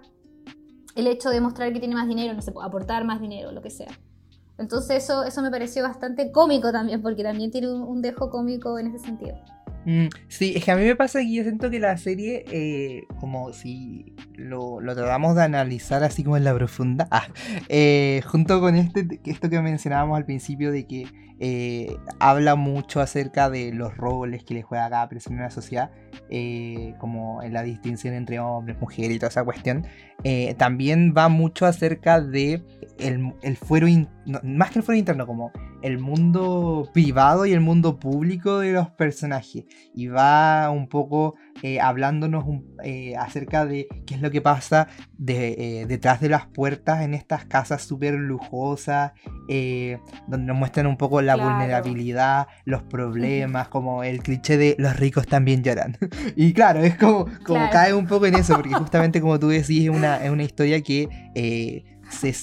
el hecho de mostrar que tiene más dinero, no sé, aportar más dinero, lo que sea. Entonces eso, eso me pareció bastante cómico también, porque también tiene un dejo cómico en ese sentido. Mm, sí, es que a mí me pasa que yo siento que la serie, eh, como si lo, tratamos de analizar así como en la profunda, ah, eh, junto con este, esto que mencionábamos al principio de que eh, habla mucho acerca de los roles que le juega cada persona en la sociedad, como en la distinción entre hombres, mujeres y toda esa cuestión, también va mucho acerca de el, fuero, más que el fuero interno, como el mundo privado y el mundo público de los personajes. Y va un poco eh, hablándonos eh, acerca de qué es lo que pasa de, eh, detrás de las puertas en estas casas súper lujosas, donde nos muestran un poco la vulnerabilidad, los problemas, como el cliché de los ricos también lloran. y claro, es como, como cae un poco en eso, porque justamente como tú decís, es una, es una historia que, se,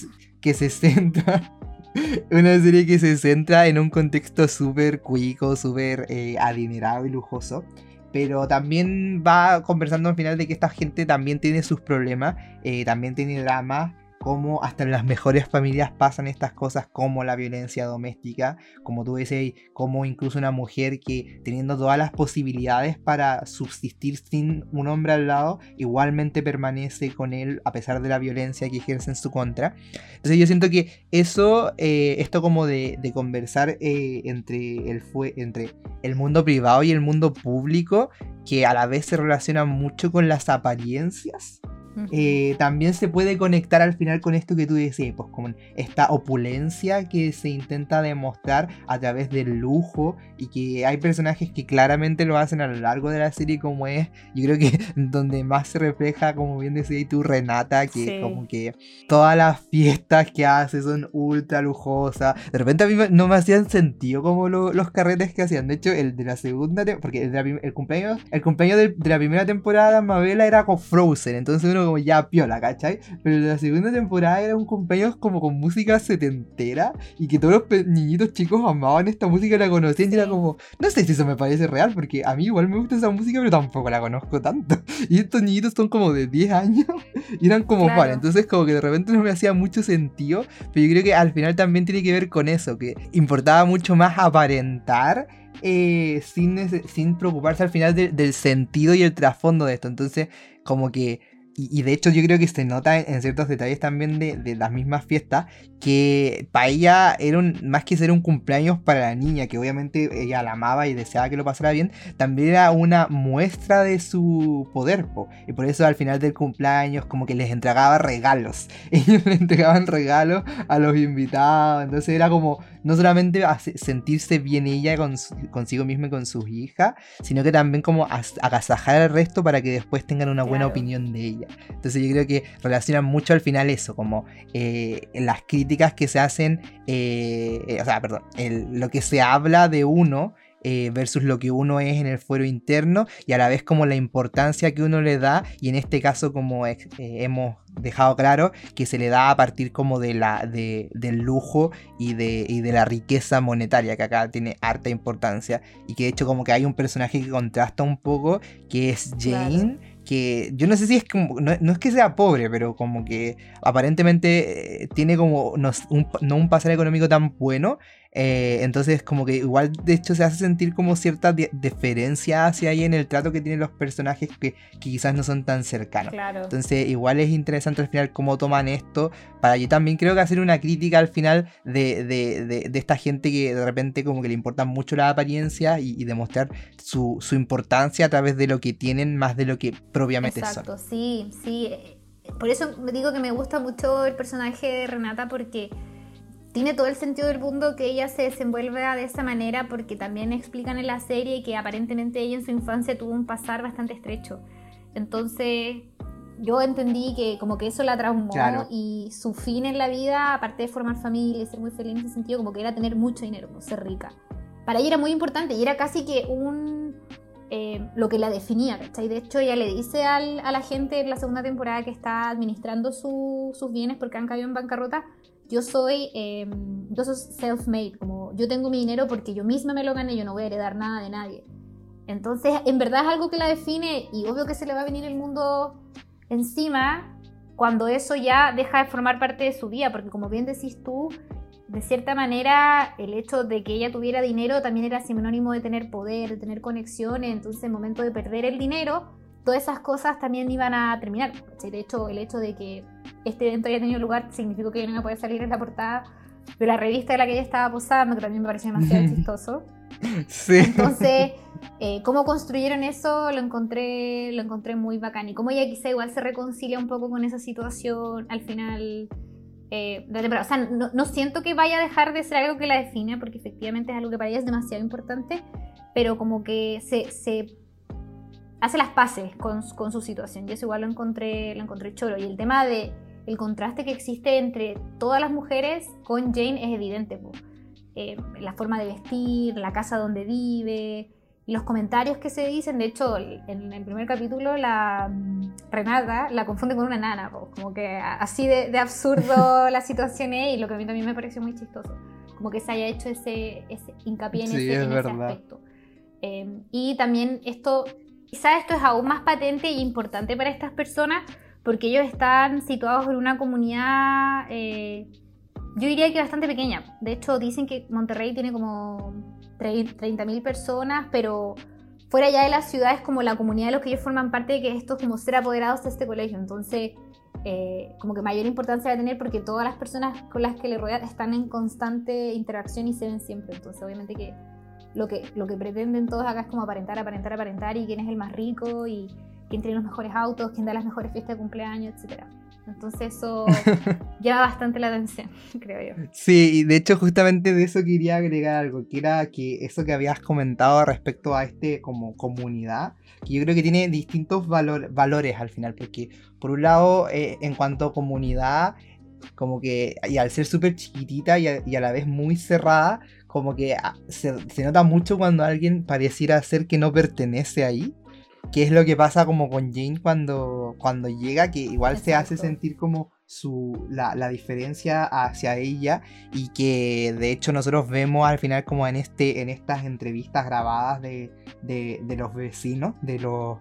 que se centra una serie que se centra en un contexto súper cuico, súper eh, adinerado y lujoso. Pero también va conversando al final de que esta gente también tiene sus problemas, eh, también tiene dramas cómo hasta en las mejores familias pasan estas cosas como la violencia doméstica, como tú decías, como incluso una mujer que teniendo todas las posibilidades para subsistir sin un hombre al lado, igualmente permanece con él a pesar de la violencia que ejerce en su contra. Entonces yo siento que eso, eh, esto como de, conversar eh, entre, el fue, entre el mundo privado y el mundo público, que a la vez se relaciona mucho con las apariencias, eh, también se puede conectar al final con esto que tú decías, pues con esta opulencia que se intenta demostrar a través del lujo y que hay personajes que claramente lo hacen a lo largo de la serie como es, yo creo que donde más se refleja, como bien decías tú, Renata, que como que todas las fiestas que hace son ultra lujosas, de repente a mí no me hacían sentido como los carretes que hacían, de hecho el de la segunda, porque el, cumpleaños, el cumpleaños de, de la primera temporada Mabela era con Frozen, entonces uno como ya piola, ¿cachai? Pero la segunda temporada era un cumpleaños como con música setentera y que todos los niñitos chicos amaban esta música, la conocían y era como, no sé si eso me parece real, porque a mí igual me gusta esa música, pero tampoco la conozco tanto. Y estos niñitos son como de 10 años y eran como claro. entonces como que de repente no me hacía mucho sentido, pero yo creo que al final también tiene que ver con eso, que importaba mucho más aparentar eh, sin, sin preocuparse al final del sentido y el trasfondo de esto. Entonces, como que y, de hecho yo creo que se nota en, ciertos detalles también de, de, las mismas fiestas que para ella era un, más que ser un cumpleaños para la niña, que obviamente ella la amaba y deseaba que lo pasara bien, también era una muestra de su poder. Y por eso al final del cumpleaños como que les entregaba regalos. Ellos le entregaban regalos a los invitados. Entonces era como no solamente sentirse bien ella consigo misma y con sus hijas, sino que también como agasajar al resto para que después tengan una buena opinión de ella. Entonces yo creo que relacionan mucho al final eso, como eh, las críticas que se hacen, eh, eh, o sea, perdón, lo que se habla de uno eh, versus lo que uno es en el fuero interno y a la vez como la importancia que uno le da y en este caso como eh, hemos dejado claro que se le da a partir como de la, de, del lujo y de, y de la riqueza monetaria que acá tiene harta importancia. Y que de hecho como que hay un personaje que contrasta un poco que es Jane que yo no sé si es como, no, es que sea pobre, pero como que aparentemente eh, tiene como no no un pasar económico tan bueno, eh, entonces, como que igual, de hecho, se hace sentir como cierta deferencia hacia ahí en el trato que tienen los personajes que, quizás no son tan cercanos. Entonces, igual es interesante al final cómo toman esto. Para yo también creo que hacer una crítica al final de, de, de, esta gente que de repente como que le importa mucho la apariencia y, demostrar su, su, importancia a través de lo que tienen más de lo que propiamente Exacto, sí, sí. Por eso digo que me gusta mucho el personaje de Renata porque tiene todo el sentido del mundo que ella se desenvuelva de esa manera porque también explican en la serie que aparentemente ella en su infancia tuvo un pasar bastante estrecho. Entonces yo entendí que como que eso la traumó y su fin en la vida, aparte de formar familia y ser muy feliz en ese sentido, como que era tener mucho dinero, ser rica. Para ella era muy importante y era casi que un... Eh, lo que la definía, ¿cachai? De hecho, ella le dice a la gente en la segunda temporada que está administrando sus bienes porque han caído en bancarrota, yo soy, eh, yo soy self-made, como yo tengo mi dinero porque yo misma me lo gané, yo no voy a heredar nada de nadie. Entonces, en verdad es algo que la define y obvio que se le va a venir el mundo encima cuando eso ya deja de formar parte de su vida, porque como bien decís tú, de cierta manera el hecho de que ella tuviera dinero también era sinónimo de tener poder, de tener conexiones, entonces en el momento de perder el dinero, todas esas cosas también iban a terminar. De hecho, el hecho de que este evento haya tenido lugar significó que ella no iba a poder salir en la portada de la revista de la que ella estaba posando, que también me pareció demasiado chistoso. Sí. Entonces, eh, cómo construyeron eso lo encontré, lo encontré muy bacán. Y cómo ella quizá igual se reconcilia un poco con esa situación al final eh, O sea, no, no, siento que vaya a dejar de ser algo que la define, porque efectivamente es algo que para ella es demasiado importante, pero como que se, se hace las paces con, con, su situación. Y eso igual lo encontré, lo encontré choro. Y el tema de el contraste que existe entre todas las mujeres con Jane es evidente. Eh, la forma de vestir, la casa donde vive, los comentarios que se dicen. De hecho, en el primer capítulo, la mm, Renata la confunde con una nana. como que así de, absurdo la situación es y lo que a mí también me pareció muy chistoso. Como que se haya hecho ese, ese hincapié en, ese, en ese, aspecto. Eh, y también esto Quizá esto es aún más patente e importante para estas personas porque ellos están situados en una comunidad, eh, yo diría que bastante pequeña. De hecho, dicen que Monterrey tiene como 30.000 personas, pero fuera ya de las ciudades como la comunidad de los que ellos forman parte, que esto es como ser apoderados de este colegio. Entonces, eh, como que mayor importancia va a tener porque todas las personas con las que le rodean están en constante interacción y se ven siempre. Entonces, obviamente que lo que, lo que pretenden todos acá es como aparentar, aparentar, aparentar y quién es el más rico y quién tiene los mejores autos, quién da las mejores fiestas de cumpleaños, etc. Entonces eso llama bastante la atención, creo yo. Sí, y de hecho justamente de eso quería agregar algo, que era que eso que habías comentado respecto a este como comunidad, que yo creo que tiene distintos valores al final, porque por un lado, eh, en cuanto a comunidad, como que, y al ser súper chiquitita y a, la vez muy cerrada, como que ah, se, nota mucho cuando alguien pareciera ser que no pertenece ahí. Que es lo que pasa como con Jane cuando, cuando llega, que igual se hace sentir como su, la, diferencia hacia ella y que de hecho nosotros vemos al final como en, este, en estas entrevistas grabadas de, de, de los vecinos, de los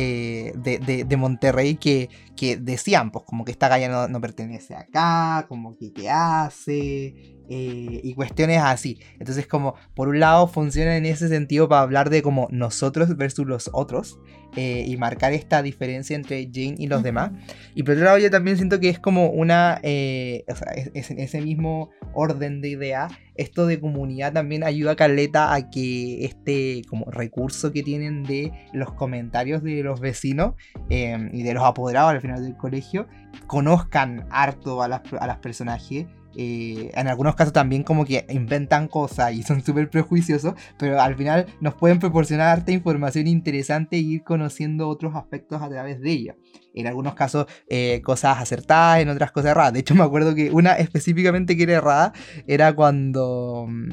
eh, de, Monterrey que, que, decían, pues como que esta calle no, no pertenece acá, como que qué hace, eh, y cuestiones así. Entonces como por un lado funciona en ese sentido para hablar de como nosotros versus los otros eh, y marcar esta diferencia entre Jane y los demás. Y por otro lado yo también siento que es como una, eh, o sea, es, ese mismo orden de idea, esto de comunidad también ayuda a Caleta a que este como recurso que tienen de los comentarios de los vecinos y de los apoderados al final del colegio conozcan harto a las, a las personajes eh, en algunos casos también como que inventan cosas y son súper prejuiciosos, pero al final nos pueden proporcionar información interesante e ir conociendo otros aspectos a través de ella. En algunos casos eh, cosas acertadas, en otras cosas erradas. De hecho me acuerdo que una específicamente que era errada era cuando mm,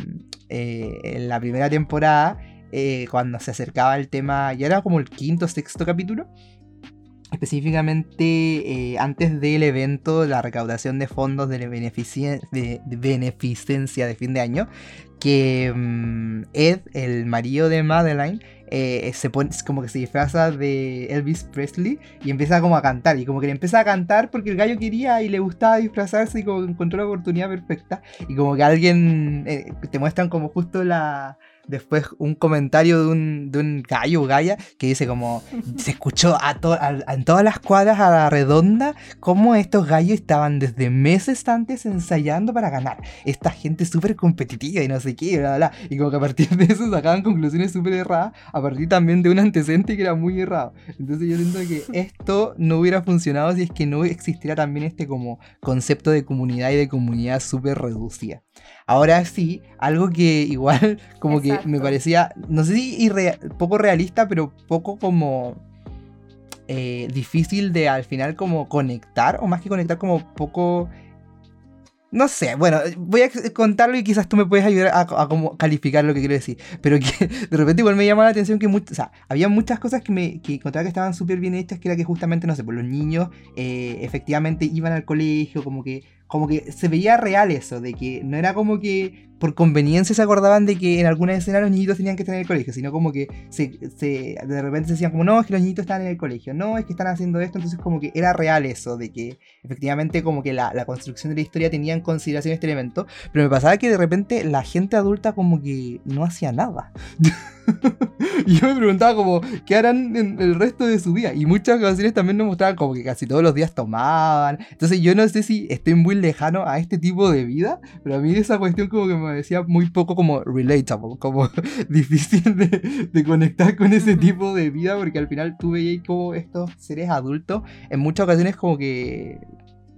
eh, en la primera temporada, cuando se acercaba el tema, ya era como el quinto o sexto capítulo, específicamente eh, antes del evento, la recaudación de fondos de, de, beneficencia de fin de año, que mm, Ed, el marido de Madeline, eh, se pone como que se disfraza de Elvis Presley y empieza como a cantar. Y como que le empieza a cantar porque el gallo quería y le gustaba disfrazarse y como encontró la oportunidad perfecta. Y como que alguien eh, te muestran como justo la, después un comentario de un, de un gallo o que dice como se escuchó a, en todas las cuadras a la redonda cómo estos gallos estaban desde meses antes ensayando para ganar. Esta gente súper competitiva y no sé qué, bla, bla, Y como que a partir de eso sacaban conclusiones súper erradas, a partir también de un antecedente que era muy errado. Entonces yo siento que esto no hubiera funcionado si es que no existiera también este como concepto de comunidad y de comunidad súper reducida. Ahora sí, algo que igual como que me parecía, no sé si poco realista, pero poco como eh, difícil de al final como conectar, o más que conectar como poco... No sé, bueno, voy a contarlo y quizás tú me puedes ayudar a, como calificar lo que quiero decir. Pero que de repente igual me llama la atención que o sea, había muchas cosas que me que encontraba que estaban súper bien hechas, que era que justamente, no sé, pues los niños eh, efectivamente iban al colegio, como que como que se veía real eso, de que no era como que por conveniencia se acordaban de que en algunas escenas los niñitos tenían que estar en el colegio, sino como que se, de repente se decían como, no, es que los niñitos están en el colegio, no, es que están haciendo esto, entonces como que era real eso, de que efectivamente como que la, la construcción de la historia tenía en consideración este elemento, pero me pasaba que de repente la gente adulta como que no hacía nada. y yo me preguntaba como, ¿qué harán en el resto de su vida? Y muchas ocasiones también nos mostraban como que casi todos los días tomaban. Entonces yo no sé si estoy muy lejano a este tipo de vida, pero a mí esa cuestión como que decía muy poco como relatable, como difícil de, de conectar con ese tipo de vida, porque al final tú veías como estos seres adultos en muchas ocasiones como que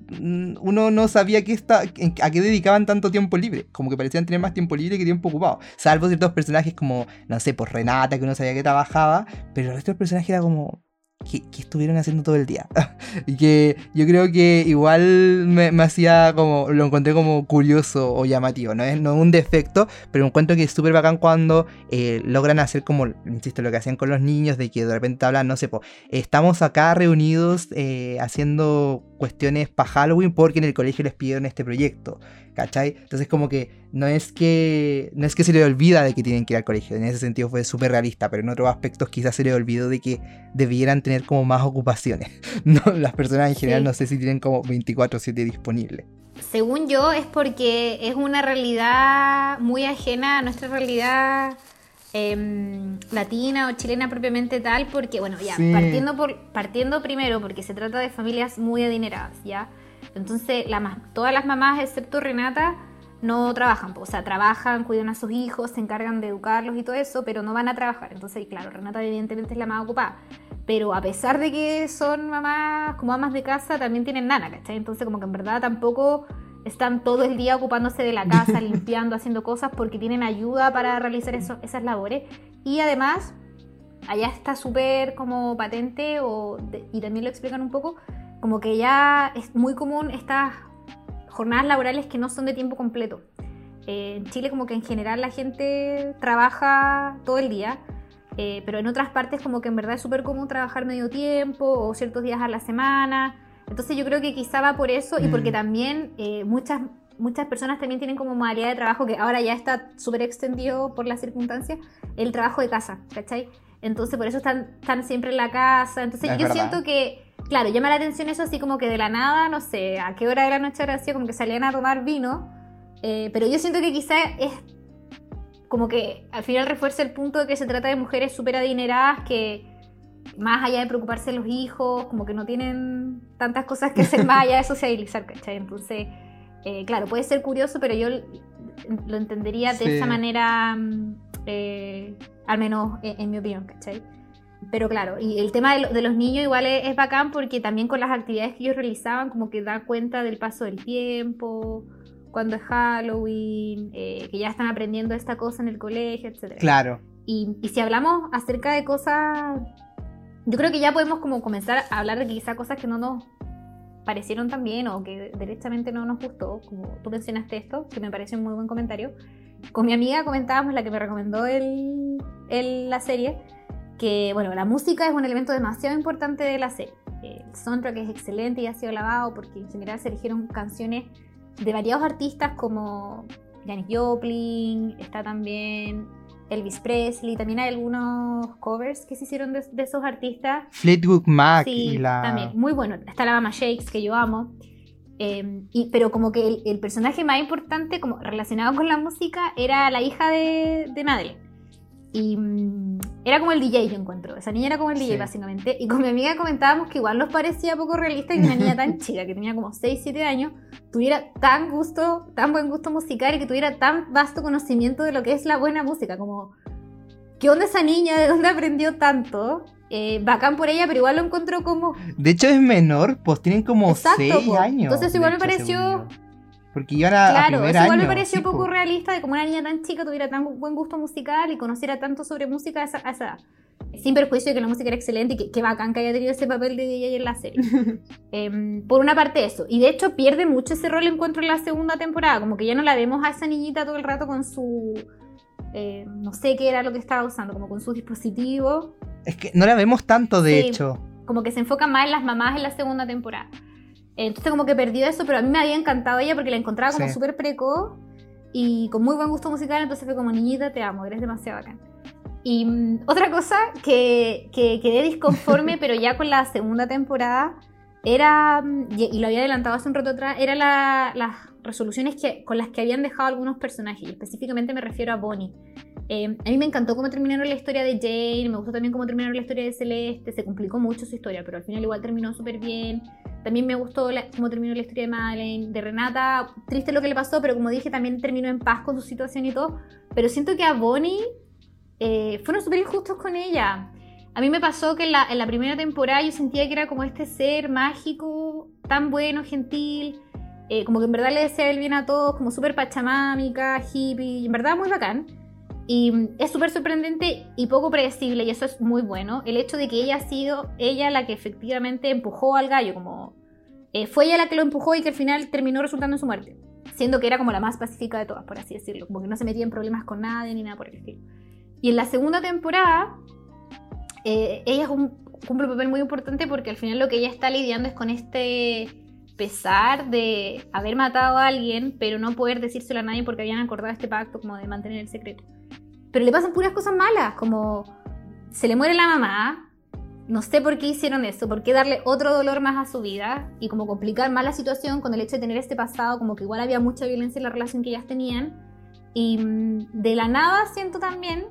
Mm, uno no sabía qué está, a qué dedicaban tanto tiempo libre. Como que parecían tener más tiempo libre que tiempo ocupado. Salvo ciertos personajes como, no sé, por Renata, que uno sabía que trabajaba. Pero el resto del personaje era como, que, estuvieron haciendo todo el día. y que yo creo que igual me, hacía como, lo encontré como curioso o llamativo. No es, no un defecto, pero encuentro que es súper bacán cuando eh, logran hacer como, insisto, lo que hacían con los niños, de que de repente hablan, no sé, estamos acá reunidos eh, haciendo cuestiones para Halloween porque en el colegio les pidieron este proyecto. ¿Cachai? Entonces como que no es que no es que se le olvida de que tienen que ir al colegio, en ese sentido fue súper realista, pero en otros aspectos quizás se le olvidó de que debieran tener como más ocupaciones. No, las personas en general no sé si tienen como 24/7 disponible. Según yo es porque es una realidad muy ajena a nuestra realidad em, latina o chilena propiamente tal, porque bueno, ya, partiendo, por, partiendo primero porque se trata de familias muy adineradas, ¿ya? Entonces, todas las mamás, excepto Renata, no trabajan, o sea, trabajan, cuidan a sus hijos, se encargan de educarlos y todo eso, pero no van a trabajar. Entonces, claro, Renata evidentemente es la más ocupada. Pero a pesar de que son mamás como amas de casa, también tienen nana, ¿cachai? Entonces, como que en verdad tampoco están todo el día ocupándose de la casa, limpiando, haciendo cosas, porque tienen ayuda para realizar esas labores. Y además, allá está súper como patente, o y también lo explican un poco, como que ya es muy común estas jornadas laborales que no son de tiempo completo. Eh, en Chile como que en general la gente trabaja todo el día, eh, pero en otras partes como que en verdad es súper común trabajar medio tiempo o ciertos días a la semana. Entonces yo creo que quizá va por eso y porque mm. también eh, muchas, muchas personas también tienen como modalidad de trabajo que ahora ya está súper extendido por las circunstancias, el trabajo de casa, ¿cachai? entonces por eso están, están siempre en la casa. Entonces yo siento que, claro, llama la atención eso así como que de la nada, no sé, a qué hora de la noche era así, como que salían a tomar vino. Eh, pero yo siento que quizá es como que al final refuerza el punto de que se trata de mujeres súper adineradas que más allá de preocuparse de los hijos, como que no tienen tantas cosas que hacer más allá de socializar, ¿cachai? Entonces, eh, claro, puede ser curioso, pero yo lo entendería de esa manera, mm, eh, al menos en, mi opinión, ¿cachai? Pero claro, y el tema de, los niños igual es, bacán porque también con las actividades que ellos realizaban como que da cuenta del paso del tiempo, cuando es Halloween, eh, que ya están aprendiendo esta cosa en el colegio, etc. Claro. Y, y si hablamos acerca de cosas yo creo que ya podemos como comenzar a hablar de quizá cosas que no nos parecieron tan bien o que directamente no nos gustó, como tú mencionaste esto, que me pareció un muy buen comentario. Con mi amiga comentábamos, la que me recomendó el, la serie, que bueno, la música es un elemento demasiado importante de la serie. El soundtrack es excelente y ha sido lavado porque en general se eligieron canciones de variados artistas como Janis Joplin, está también Elvis Presley, también hay algunos covers que se hicieron de, esos artistas. Fleetwood Mac sí, y la... también, muy bueno. Está la Mama Shakes, que yo amo. Em, y, pero como que el, personaje más importante como relacionado con la música era la hija de, de Madeleine. Y mm, era como el DJ, yo encuentro. Esa niña era como el DJ, básicamente. Y con mi amiga comentábamos que igual nos parecía poco realista que una niña tan chica, que tenía como 6, 7 años, tuviera tan gusto, tan buen gusto musical y que tuviera tan vasto conocimiento de lo que es la buena música. Como, ¿qué onda esa niña? ¿De dónde aprendió tanto? Eh, bacán por ella, pero igual lo encontró como. De hecho, es menor, pues tienen como 6 años. Entonces, igual me pareció porque iban a, claro, eso igual me pareció poco realista de como una niña tan chica tuviera tan buen gusto musical y conociera tanto sobre música a esa, edad. Sin perjuicio de que la música era excelente y que, bacán que haya tenido ese papel de DJ en la serie. Em, por una parte eso. Y de hecho pierde mucho ese rol encuentro en la segunda temporada. Como que ya no la vemos a esa niñita todo el rato con su... Eh, no sé qué era lo que estaba usando, como con su dispositivo. Es que no la vemos tanto, de hecho. Como que se enfoca más en las mamás en la segunda temporada. Entonces como que perdió eso, pero a mí me había encantado ella porque la encontraba como súper precoz y con muy buen gusto musical, entonces fue como, niñita, te amo, eres demasiado bacán. Y mm, otra cosa que, que, quedé disconforme, pero ya con la segunda temporada, era, mm, y, lo había adelantado hace un rato atrás, era las resoluciones que, con las que habían dejado algunos personajes, y específicamente me refiero a Bonnie. Eh, a mí me encantó cómo terminaron la historia de Jane, me gustó también cómo terminaron la historia de Celeste, se complicó mucho su historia, pero al final igual terminó súper bien. También me gustó cómo terminó la historia de Madeleine, de Renata, triste lo que le pasó, pero como dije, también terminó en paz con su situación y todo. Pero siento que a Bonnie eh, fueron súper injustos con ella. A mí me pasó que en la, en la primera temporada yo sentía que era como este ser mágico, tan bueno, gentil, eh, como que en verdad le desea el bien a todos, como súper pachamámica, hippie, en verdad muy bacán. Y es súper sorprendente y poco predecible, y eso es muy bueno. El hecho de que ella ha sido ella la que efectivamente empujó al gallo, como eh, fue ella la que lo empujó y que al final terminó resultando en su muerte. Siendo que era como la más pacífica de todas, por así decirlo. Como que no se metía en problemas con nadie ni nada por el estilo. Y en la segunda temporada, eh, ella cumple un papel muy importante porque al final lo que ella está lidiando es con este pesar de haber matado a alguien, pero no poder decírselo a nadie porque habían acordado este pacto como de mantener el secreto. Pero le pasan puras cosas malas, como se le muere la mamá, no sé por qué hicieron eso, por qué darle otro dolor más a su vida y como complicar más la situación con el hecho de tener este pasado, como que igual había mucha violencia en la relación que ellas tenían. Y mm, de la nada siento también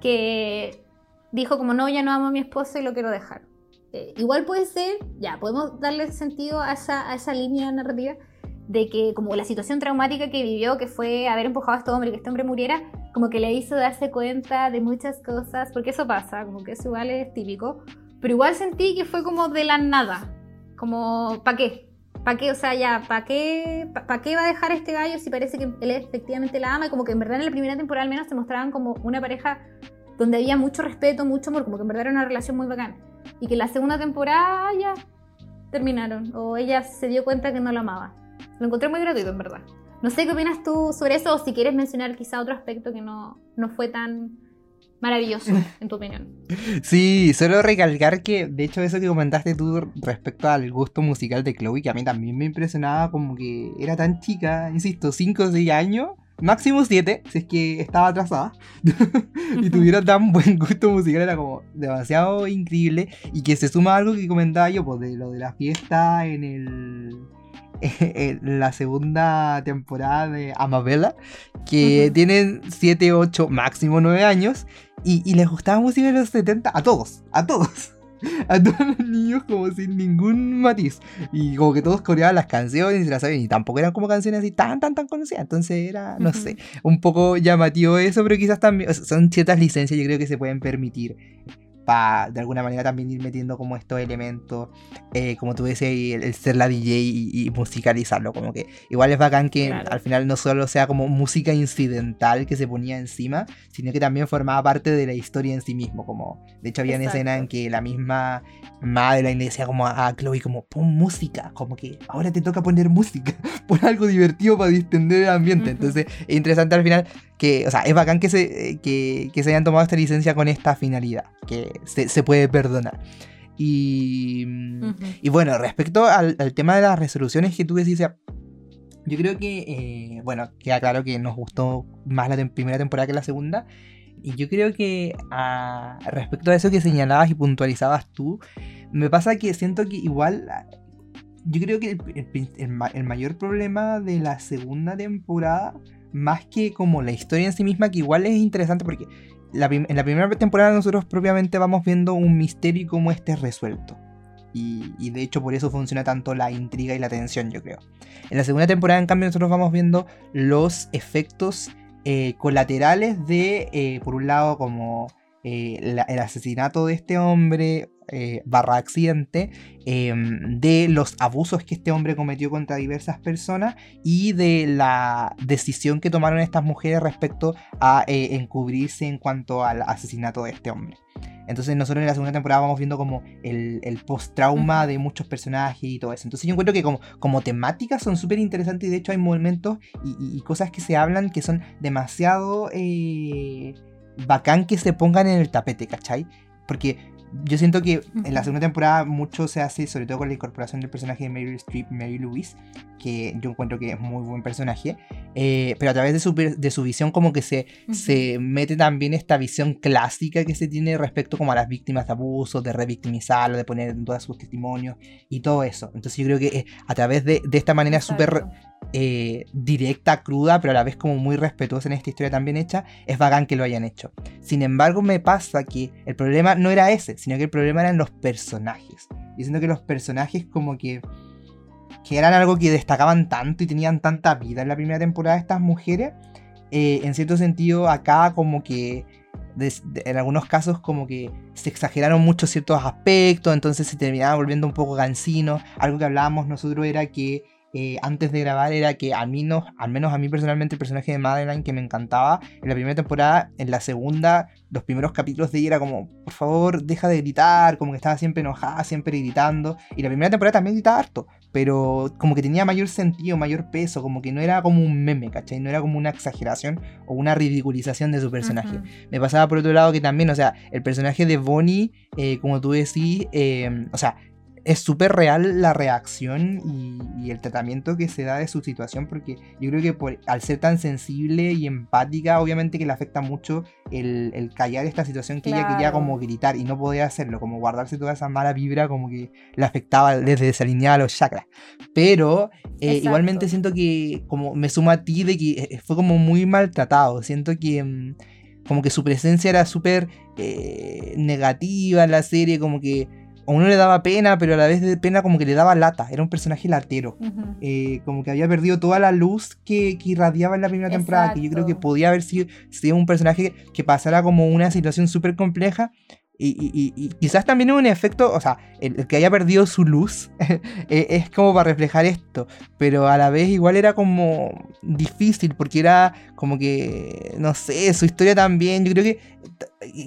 que dijo como no, ya no amo a mi esposo y lo quiero dejar. Eh, igual puede ser, ya, podemos darle sentido a esa, a esa línea narrativa de que como la situación traumática que vivió, que fue haber empujado a este hombre y que este hombre muriera, como que le hizo darse cuenta de muchas cosas, porque eso pasa, como que eso igual es típico, pero igual sentí que fue como de la nada, como, ¿para qué? ¿Para qué? O sea, ya, ¿para qué, ¿para qué va a dejar este gallo si parece que él efectivamente la ama? Y como que en verdad en la primera temporada al menos se mostraban como una pareja donde había mucho respeto, mucho amor, como que en verdad era una relación muy bacana. Y que la segunda temporada ya terminaron, o ella se dio cuenta que no lo amaba. Lo encontré muy gratuito, en verdad. No sé qué opinas tú sobre eso o si quieres mencionar quizá otro aspecto que no, no fue tan maravilloso, en tu opinión. Sí, solo recalcar que, de hecho, eso que comentaste tú respecto al gusto musical de Chloe, que a mí también me impresionaba como que era tan chica, insisto, 5 o 6 años, máximo 7, si es que estaba atrasada, y tuviera tan buen gusto musical, era como demasiado increíble. Y que se suma algo que comentaba yo, pues de lo de la fiesta en el. En la segunda temporada de Amabella, que tienen 7, 8, máximo 9 años, y, y les gustaba música de los 70 a todos, a todos a todos los niños como sin ningún matiz. Y como que todos coreaban las canciones y se las sabían. Y tampoco eran como canciones así tan, tan, tan conocidas. Entonces era, no sé, un poco llamativo eso, pero quizás también son ciertas licencias yo creo que se pueden permitir para de alguna manera también ir metiendo como estos elementos, eh, como tú decías, el, ser la DJ y, musicalizarlo, como que igual es bacán que al final no solo sea como música incidental que se ponía encima, sino que también formaba parte de la historia en sí mismo, como de hecho había una escena en que la misma madre le decía como a Chloe como pon música, como que ahora te toca poner música, pon algo divertido para distender el ambiente, entonces es interesante al final que, o sea, es bacán que se, que, se hayan tomado esta licencia con esta finalidad, que se, puede perdonar. Y, y bueno, respecto al, tema de las resoluciones que tú decís, yo creo que, eh, bueno, queda claro que nos gustó más la primera temporada que la segunda. Y yo creo que a, respecto a eso que señalabas y puntualizabas tú, me pasa que siento que igual, yo creo que el mayor problema de la segunda temporada más que como la historia en sí misma, que igual es interesante porque en la primera temporada nosotros propiamente vamos viendo un misterio y cómo este es resuelto. Y, de hecho por eso funciona tanto la intriga y la tensión, yo creo. En la segunda temporada, en cambio, nosotros vamos viendo los efectos eh, colaterales de, eh, por un lado, como eh, el asesinato de este hombre, eh, barra accidente em, de los abusos que este hombre cometió contra diversas personas y de la decisión que tomaron estas mujeres respecto a eh, encubrirse en cuanto al asesinato de este hombre. Entonces nosotros en la segunda temporada vamos viendo como el, post-trauma de muchos personajes y todo eso. Entonces yo encuentro que como, como temáticas son súper interesantes y de hecho hay momentos y, cosas que se hablan que son demasiado eh, bacán que se pongan en el tapete, ¿cachai? Porque yo siento que en la segunda temporada mucho se hace, sobre todo con la incorporación del personaje de Mary Streep, Mary Louise, que yo encuentro que es muy buen personaje, eh, pero a través de su, de su visión como que se, se mete también esta visión clásica que se tiene respecto como a las víctimas de abusos, de revictimizarlo, de poner en todos sus testimonios y todo eso. Entonces yo creo que eh, a través de, de esta manera súper eh, directa, cruda, pero a la vez como muy respetuosa en esta historia también hecha, es bacán que lo hayan hecho. Sin embargo, me pasa que el problema no era ese, sino que el problema eran los personajes. Diciendo que los personajes como que que eran algo que destacaban tanto y tenían tanta vida en la primera temporada estas mujeres, eh, en cierto sentido acá como que en algunos casos como que se exageraron mucho ciertos aspectos, entonces se terminaba volviendo un poco gansino. Algo que hablábamos nosotros era que eh, antes de grabar era que al menos, al menos a mí personalmente el personaje de Madeline que me encantaba en la primera temporada, en la segunda, los primeros capítulos de ella era como, por favor, deja de gritar, como que estaba siempre enojada, siempre gritando. Y la primera temporada también gritaba harto, pero como que tenía mayor sentido, mayor peso, como que no era como un meme, ¿cachai? No era como una exageración o una ridiculización de su personaje. Me pasaba por otro lado que también, o sea, el personaje de Bonnie, eh, como tú decís, eh, o sea, es súper real la reacción y, el tratamiento que se da de su situación, porque yo creo que por, al ser tan sensible y empática, obviamente que le afecta mucho el, callar esta situación que ella quería como gritar y no podía hacerlo, como guardarse toda esa mala vibra, como que le afectaba desde desalinear los chakras. Pero eh, igualmente siento que, como me sumo a ti, de que eh, fue como muy maltratado, siento que... Mm, como que su presencia era súper eh, negativa en la serie, como que a uno le daba pena, pero a la vez de pena como que le daba lata. Era un personaje latero. Eh, como que había perdido toda la luz que, irradiaba en la primera temporada. Que yo creo que podía haber sido, un personaje que pasara como una situación súper compleja. Y, quizás también un efecto, o sea, el, que haya perdido su luz e, es como para reflejar esto, pero a la vez igual era como difícil porque era como que, no sé, su historia también, yo creo que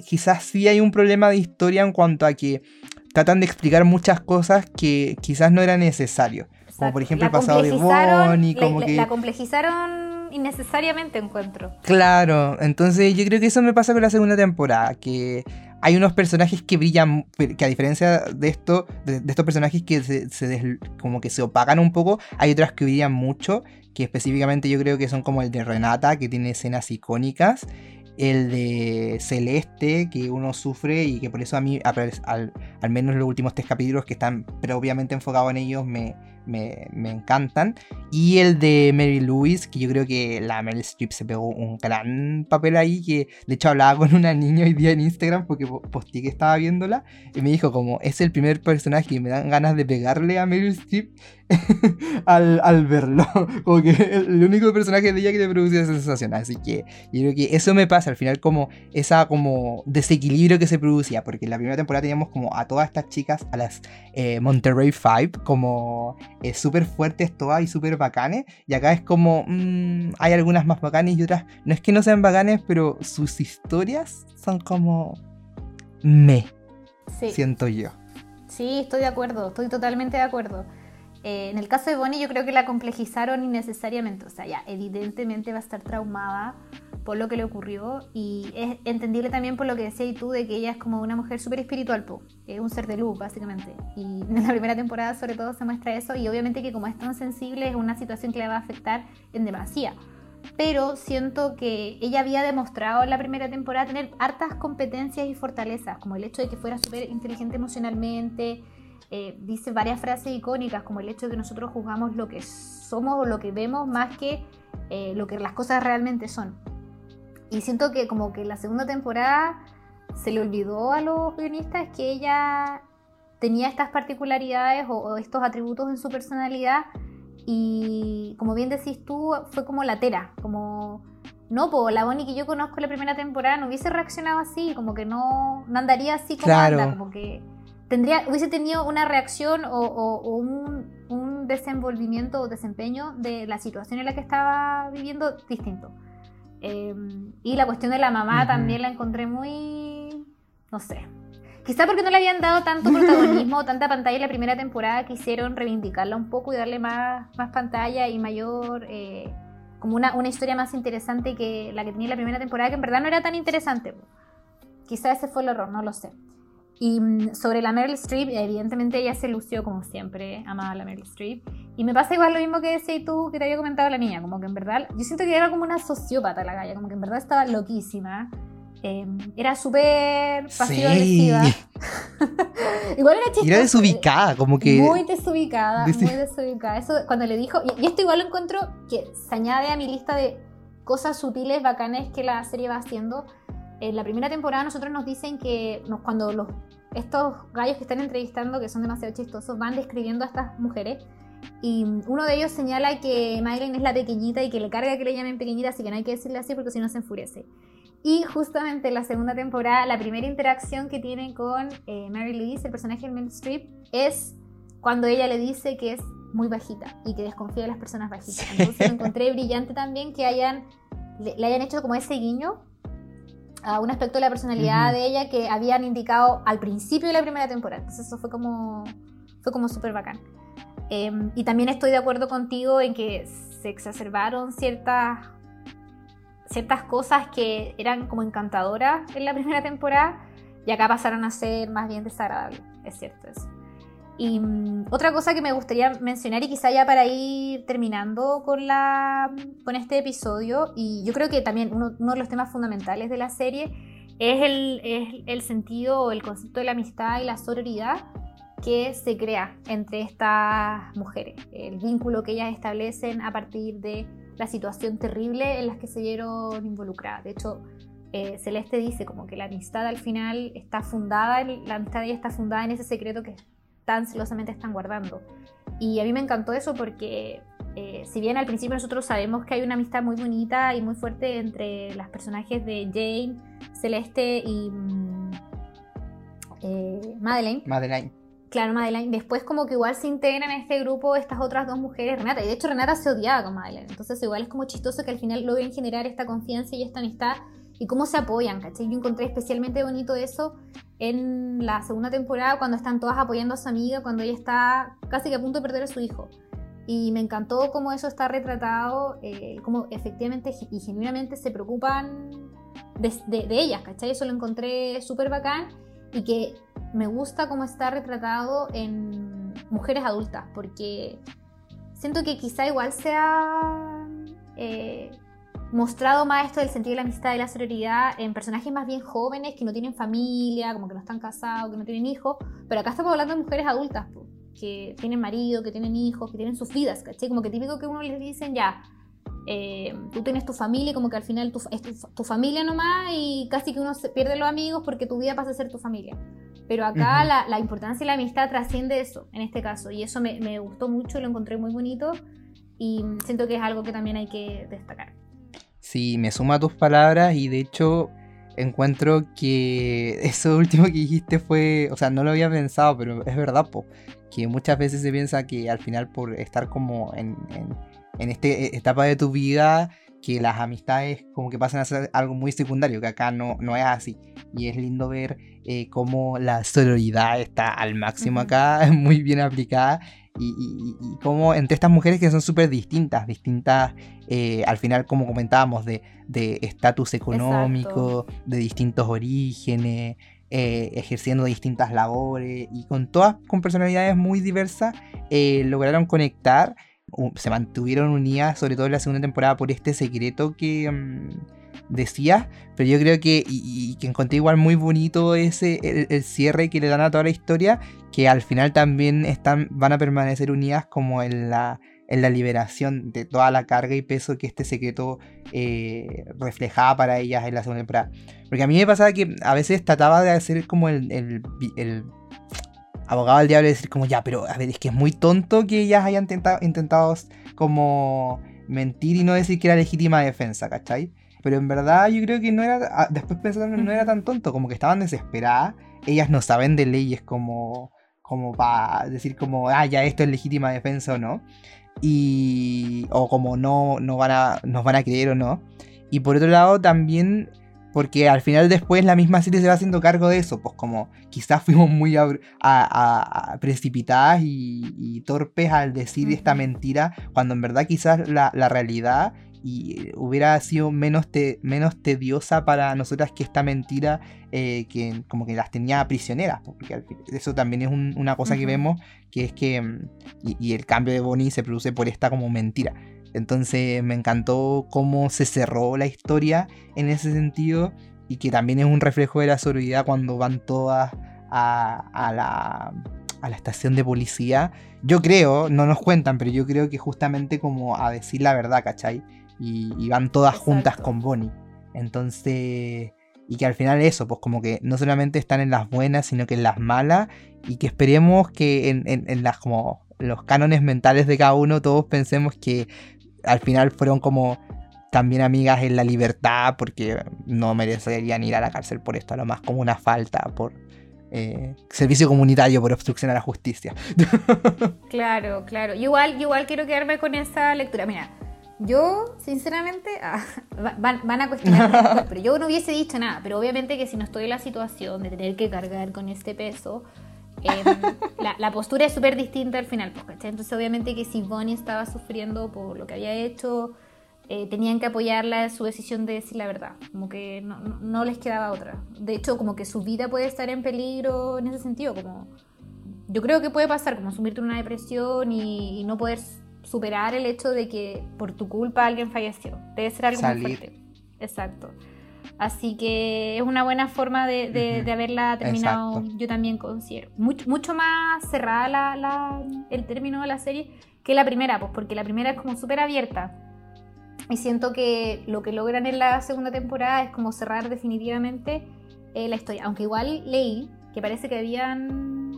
quizás sí hay un problema de historia en cuanto a que tratan de explicar muchas cosas que quizás no era necesario. Como por ejemplo el pasado de Bonnie, como que... La complejizaron innecesariamente, encuentro. Claro, entonces yo creo que eso me pasa con la segunda temporada, que hay unos personajes que brillan, que a diferencia de esto, de, estos personajes que se, como que se opagan un poco, hay otras que brillan mucho, que específicamente yo creo que son como el de Renata, que tiene escenas icónicas, el de Celeste, que uno sufre y que por eso a mí, al, al menos los últimos tres capítulos que están propiamente enfocados en ellos, me, me, encantan. Y el de Mary Louise, que yo creo que la Meryl Streep se pegó un gran papel ahí, que de hecho hablaba con una niña hoy día en Instagram porque posté que estaba viéndola y me dijo como es el primer personaje que me dan ganas de pegarle a Meryl Streep al, verlo. Como que el único personaje de ella que te produce esa sensación. Así que yo creo que eso me pasa al final como esa como desequilibrio que se producía. Porque en la primera temporada teníamos como a todas estas chicas, a las eh, Monterrey Five, como eh, súper fuertes todas y súper bacanes. Y acá es como mm, hay algunas más bacanes y otras no es que no sean bacanes, pero sus historias son como me. Siento yo. Sí, estoy de acuerdo, estoy totalmente de acuerdo. Eh, en el caso de Bonnie yo creo que la complejizaron innecesariamente, o sea, ya evidentemente va a estar traumada por lo que le ocurrió y es entendible también por lo que decías tú de que ella es como una mujer súper espiritual, es un ser de luz básicamente. Y en la primera temporada sobre todo se muestra eso. Y obviamente que como es tan sensible es una situación que le va a afectar en demasía. Pero siento que ella había demostrado en la primera temporada tener hartas competencias y fortalezas, como el hecho de que fuera súper inteligente emocionalmente, eh, dice varias frases icónicas, como el hecho de que nosotros juzgamos lo que somos o lo que vemos más que eh, lo que las cosas realmente son. Y siento que como que la segunda temporada se le olvidó a los guionistas que ella tenía estas particularidades o, estos atributos en su personalidad y como bien decís tú, fue como latera, como... No, pues la Bonnie que yo conozco la primera temporada no hubiese reaccionado así, como que no, no andaría así como anda, como que tendría, hubiese tenido una reacción o, un, desenvolvimiento o desempeño de la situación en la que estaba viviendo distinto. Em, y la cuestión de la mamá también la encontré muy, no sé. Quizá porque no le habían dado tanto protagonismo, tanta pantalla en la primera temporada, quisieron reivindicarla un poco y darle más, más pantalla y mayor, eh, como una, una historia más interesante que la que tenía en la primera temporada, que en verdad no era tan interesante. Quizá ese fue el error, no lo sé. Y mm, sobre la Meryl Streep, evidentemente ella se lució como siempre, amaba la Meryl Streep. Y me pasa igual lo mismo que decías tú, que te había comentado la niña, como que en verdad, yo siento que era como una sociópata la galla, como que en verdad estaba loquísima. Em, era súper pasiva-agresiva. igual era chistosa. Era desubicada, como que. Muy desubicada, muy desubicada. Eso cuando le dijo. Y, esto igual lo encuentro que se añade a mi lista de cosas sutiles, bacanes que la serie va haciendo en la primera temporada nosotros nos dicen que cuando los, estos gallos que están entrevistando, que son demasiado chistosos, van describiendo a estas mujeres. Y uno de ellos señala que Madeleine es la pequeñita y que le carga que le llamen pequeñita, así que no hay que decirle así porque si no se enfurece. Y justamente en la segunda temporada, la primera interacción que tienen con eh, Mary Louise, el personaje de Meryl Streep, es cuando ella le dice que es muy bajita y que desconfía de las personas bajitas. Entonces encontré brillante también que hayan, le hayan hecho como ese guiño a un aspecto de la personalidad de ella que habían indicado al principio de la primera temporada. Entonces eso fue como, fue como súper bacán. Em, y también estoy de acuerdo contigo en que se exacerbaron ciertas, ciertas cosas que eran como encantadoras en la primera temporada y acá pasaron a ser más bien desagradables. Es cierto eso. Y mm, otra cosa que me gustaría mencionar y quizá ya para ir terminando con, la, con este episodio, y yo creo que también uno, de los temas fundamentales de la serie es el, es el sentido o el concepto de la amistad y la sororidad que se crea entre estas mujeres, el vínculo que ellas establecen a partir de la situación terrible en la que se vieron involucradas. De hecho, eh, Celeste dice como que la amistad al final está fundada, la amistad está fundada en ese secreto que tan celosamente están guardando. Y a mí me encantó eso porque eh, si bien al principio nosotros sabemos que hay una amistad muy bonita y muy fuerte entre las personajes de Jane, Celeste y mm, eh, Madeleine. Madeleine. Claro, Madeleine. Después como que igual se integran a este grupo estas otras dos mujeres, Renata. Y de hecho Renata se odiaba con Madeleine. Entonces igual es como chistoso que al final logren generar esta confianza y esta amistad y cómo se apoyan, ¿cachai? Yo encontré especialmente bonito eso en la segunda temporada cuando están todas apoyando a su amiga cuando ella está casi que a punto de perder a su hijo. Y me encantó cómo eso está retratado, eh, cómo efectivamente y genuinamente se preocupan de, de, ellas, ¿cachai? Eso lo encontré súper bacán y que me gusta cómo está retratado en mujeres adultas, porque siento que quizá igual sea eh, mostrado más esto del sentido de la amistad y la sororidad en personajes más bien jóvenes que no tienen familia, como que no están casados, que no tienen hijos, pero acá estamos hablando de mujeres adultas, que tienen marido, que tienen hijos, que tienen sus vidas, ¿cachai? Como que típico que uno les dicen ya, eh, tú tienes tu familia, como que al final tu, es tu, familia nomás y casi que uno se pierde los amigos porque tu vida pasa a ser tu familia. Pero acá la, importancia y la amistad trasciende eso, en este caso, y eso me, me gustó mucho, lo encontré muy bonito y siento que es algo que también hay que destacar. Sí, me suma a tus palabras y de hecho encuentro que eso último que dijiste fue, o sea, no lo había pensado, pero es verdad, po, que muchas veces se piensa que al final por estar como en en esta etapa de tu vida que las amistades como que pasan a ser algo muy secundario, que acá no, no es así. Y es lindo ver eh, cómo la sororidad está al máximo acá, muy bien aplicada, y, y, cómo entre estas mujeres que son súper distintas, distintas eh, al final como comentábamos, de estatus económico, de distintos orígenes, eh, ejerciendo distintas labores, y con todas con personalidades muy diversas, lograron conectar se mantuvieron unidas, sobre todo en la segunda temporada, por este secreto que mm, decía. Pero yo creo que, y, que encontré igual muy bonito ese el, cierre que le dan a toda la historia, que al final también están, van a permanecer unidas como en la, en la liberación de toda la carga y peso que este secreto eh, reflejaba para ellas en la segunda temporada. Porque a mí me pasaba que a veces trataba de hacer como el abogado del diablo decir como ya, pero a ver, es que es muy tonto que ellas hayan intentado como mentir y no decir que era legítima defensa, ¿cachai? Pero en verdad yo creo que no era, ah, después pensando no era tan tonto, como que estaban desesperadas, ellas no saben de leyes como, como para decir como, ah, ya esto es legítima defensa o no, y, o como no, no van a, nos van a creer o no. Y por otro lado también porque al final después la misma serie se va haciendo cargo de eso, pues como quizás fuimos muy precipitadas y, torpes al decir esta mentira, cuando en verdad quizás la, realidad y hubiera sido menos, menos tediosa para nosotras que esta mentira eh, que como que las tenía prisioneras, pues, porque eso también es una cosa que vemos, que es que, mm, y, y, el cambio de Bonnie se produce por esta como mentira. Entonces me encantó cómo se cerró la historia en ese sentido y que también es un reflejo de la sororidad cuando van todas a, la, a la estación de policía. Yo creo, no nos cuentan, pero yo creo que justamente como a decir la verdad, ¿cachai? Y, van todas juntas con Bonnie. Entonces, y que al final eso, pues como que no solamente están en las buenas, sino que en las malas, y que esperemos que en, en las como los cánones mentales de cada uno todos pensemos que al final fueron como también amigas en la libertad porque no merecerían ir a la cárcel por esto, a lo más como una falta por eh, servicio comunitario por obstrucción a la justicia. claro, claro. Igual, igual quiero quedarme con esa lectura. Mira, yo, sinceramente, ah, van, a cuestionar, pero yo no hubiese dicho nada, pero obviamente que si no estoy en la situación de tener que cargar con este peso, Em, la, postura es súper distinta al final, pues, Entonces, obviamente que si Bonnie estaba sufriendo por lo que había hecho, eh, tenían que apoyarla en su decisión de decir la verdad, como que no, les quedaba otra. De hecho, como que su vida puede estar en peligro en ese sentido, como yo creo que puede pasar, como sumirte en una depresión y, no poder superar el hecho de que por tu culpa alguien falleció. Debe ser algo muy fuerte. Exacto. Así que es una buena forma de, haberla terminado, yo también considero. Mucho, mucho más cerrada la, el término de la serie que la primera, pues porque la primera es como súper abierta. Y siento que lo que logran en la segunda temporada es como cerrar definitivamente eh, la historia. Aunque igual leí que parece que habían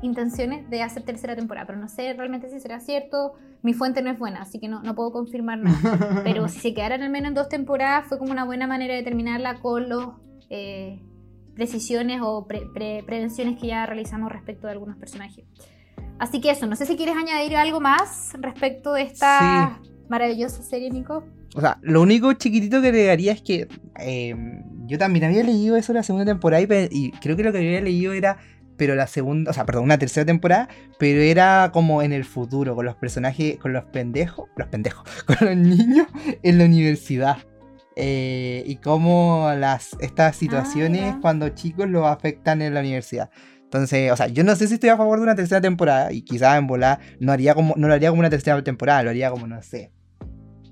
intenciones de hacer tercera temporada, pero no sé realmente si será cierto. Mi fuente no es buena, así que no, no puedo confirmar nada. Pero si se quedaran al menos en dos temporadas, fue como una buena manera de terminarla con los eh, precisiones o prevenciones que ya realizamos respecto de algunos personajes. Así que eso, no sé si quieres añadir algo más respecto de esta maravillosa serie, Nico. O sea, lo único chiquitito que agregaría es que eh, yo también había leído eso la segunda temporada y creo que lo que había leído era pero la segunda, o sea, perdón, una tercera temporada, pero era como en el futuro, con los personajes, con los pendejos, los pendejos, con los niños en la universidad. eh, y cómo las, estas situaciones ya. cuando chicos lo afectan en la universidad. Entonces, o sea, yo no sé si estoy a favor de una tercera temporada y quizás en volar no haría como no lo haría como una tercera temporada, lo haría como no sé.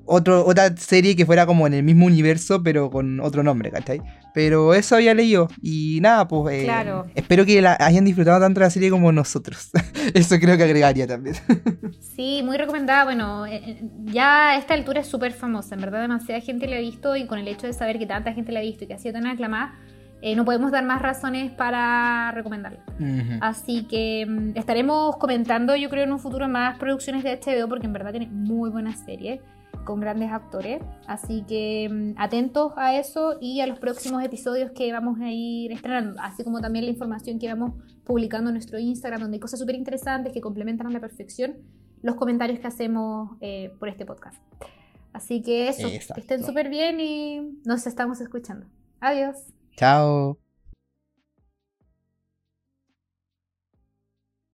Otro, otra serie que fuera como en el mismo universo, pero con otro nombre, ¿cachai? Pero eso había leído. Y nada, pues eh, Claro. espero que la hayan disfrutado tanto la serie como nosotros. eso creo que agregaría también. Sí, muy recomendada. Bueno, eh, eh, ya a esta altura es súper famosa. En verdad, demasiada gente la ha visto. Y con el hecho de saber que tanta gente la ha visto y que ha sido tan aclamada, eh, no podemos dar más razones para recomendarla. Ujú. Así que mm, estaremos comentando, yo creo, en un futuro más producciones de HBO, porque en verdad tiene muy buenas series con grandes actores. Así que mm, atentos a eso y a los próximos episodios que vamos a ir estrenando, así como también la información que vamos publicando en nuestro Instagram, donde hay cosas súper interesantes que complementan a la perfección los comentarios que hacemos eh, por este podcast. Así que eso, que estén Exacto. súper bien y nos estamos escuchando. Adiós. Chao.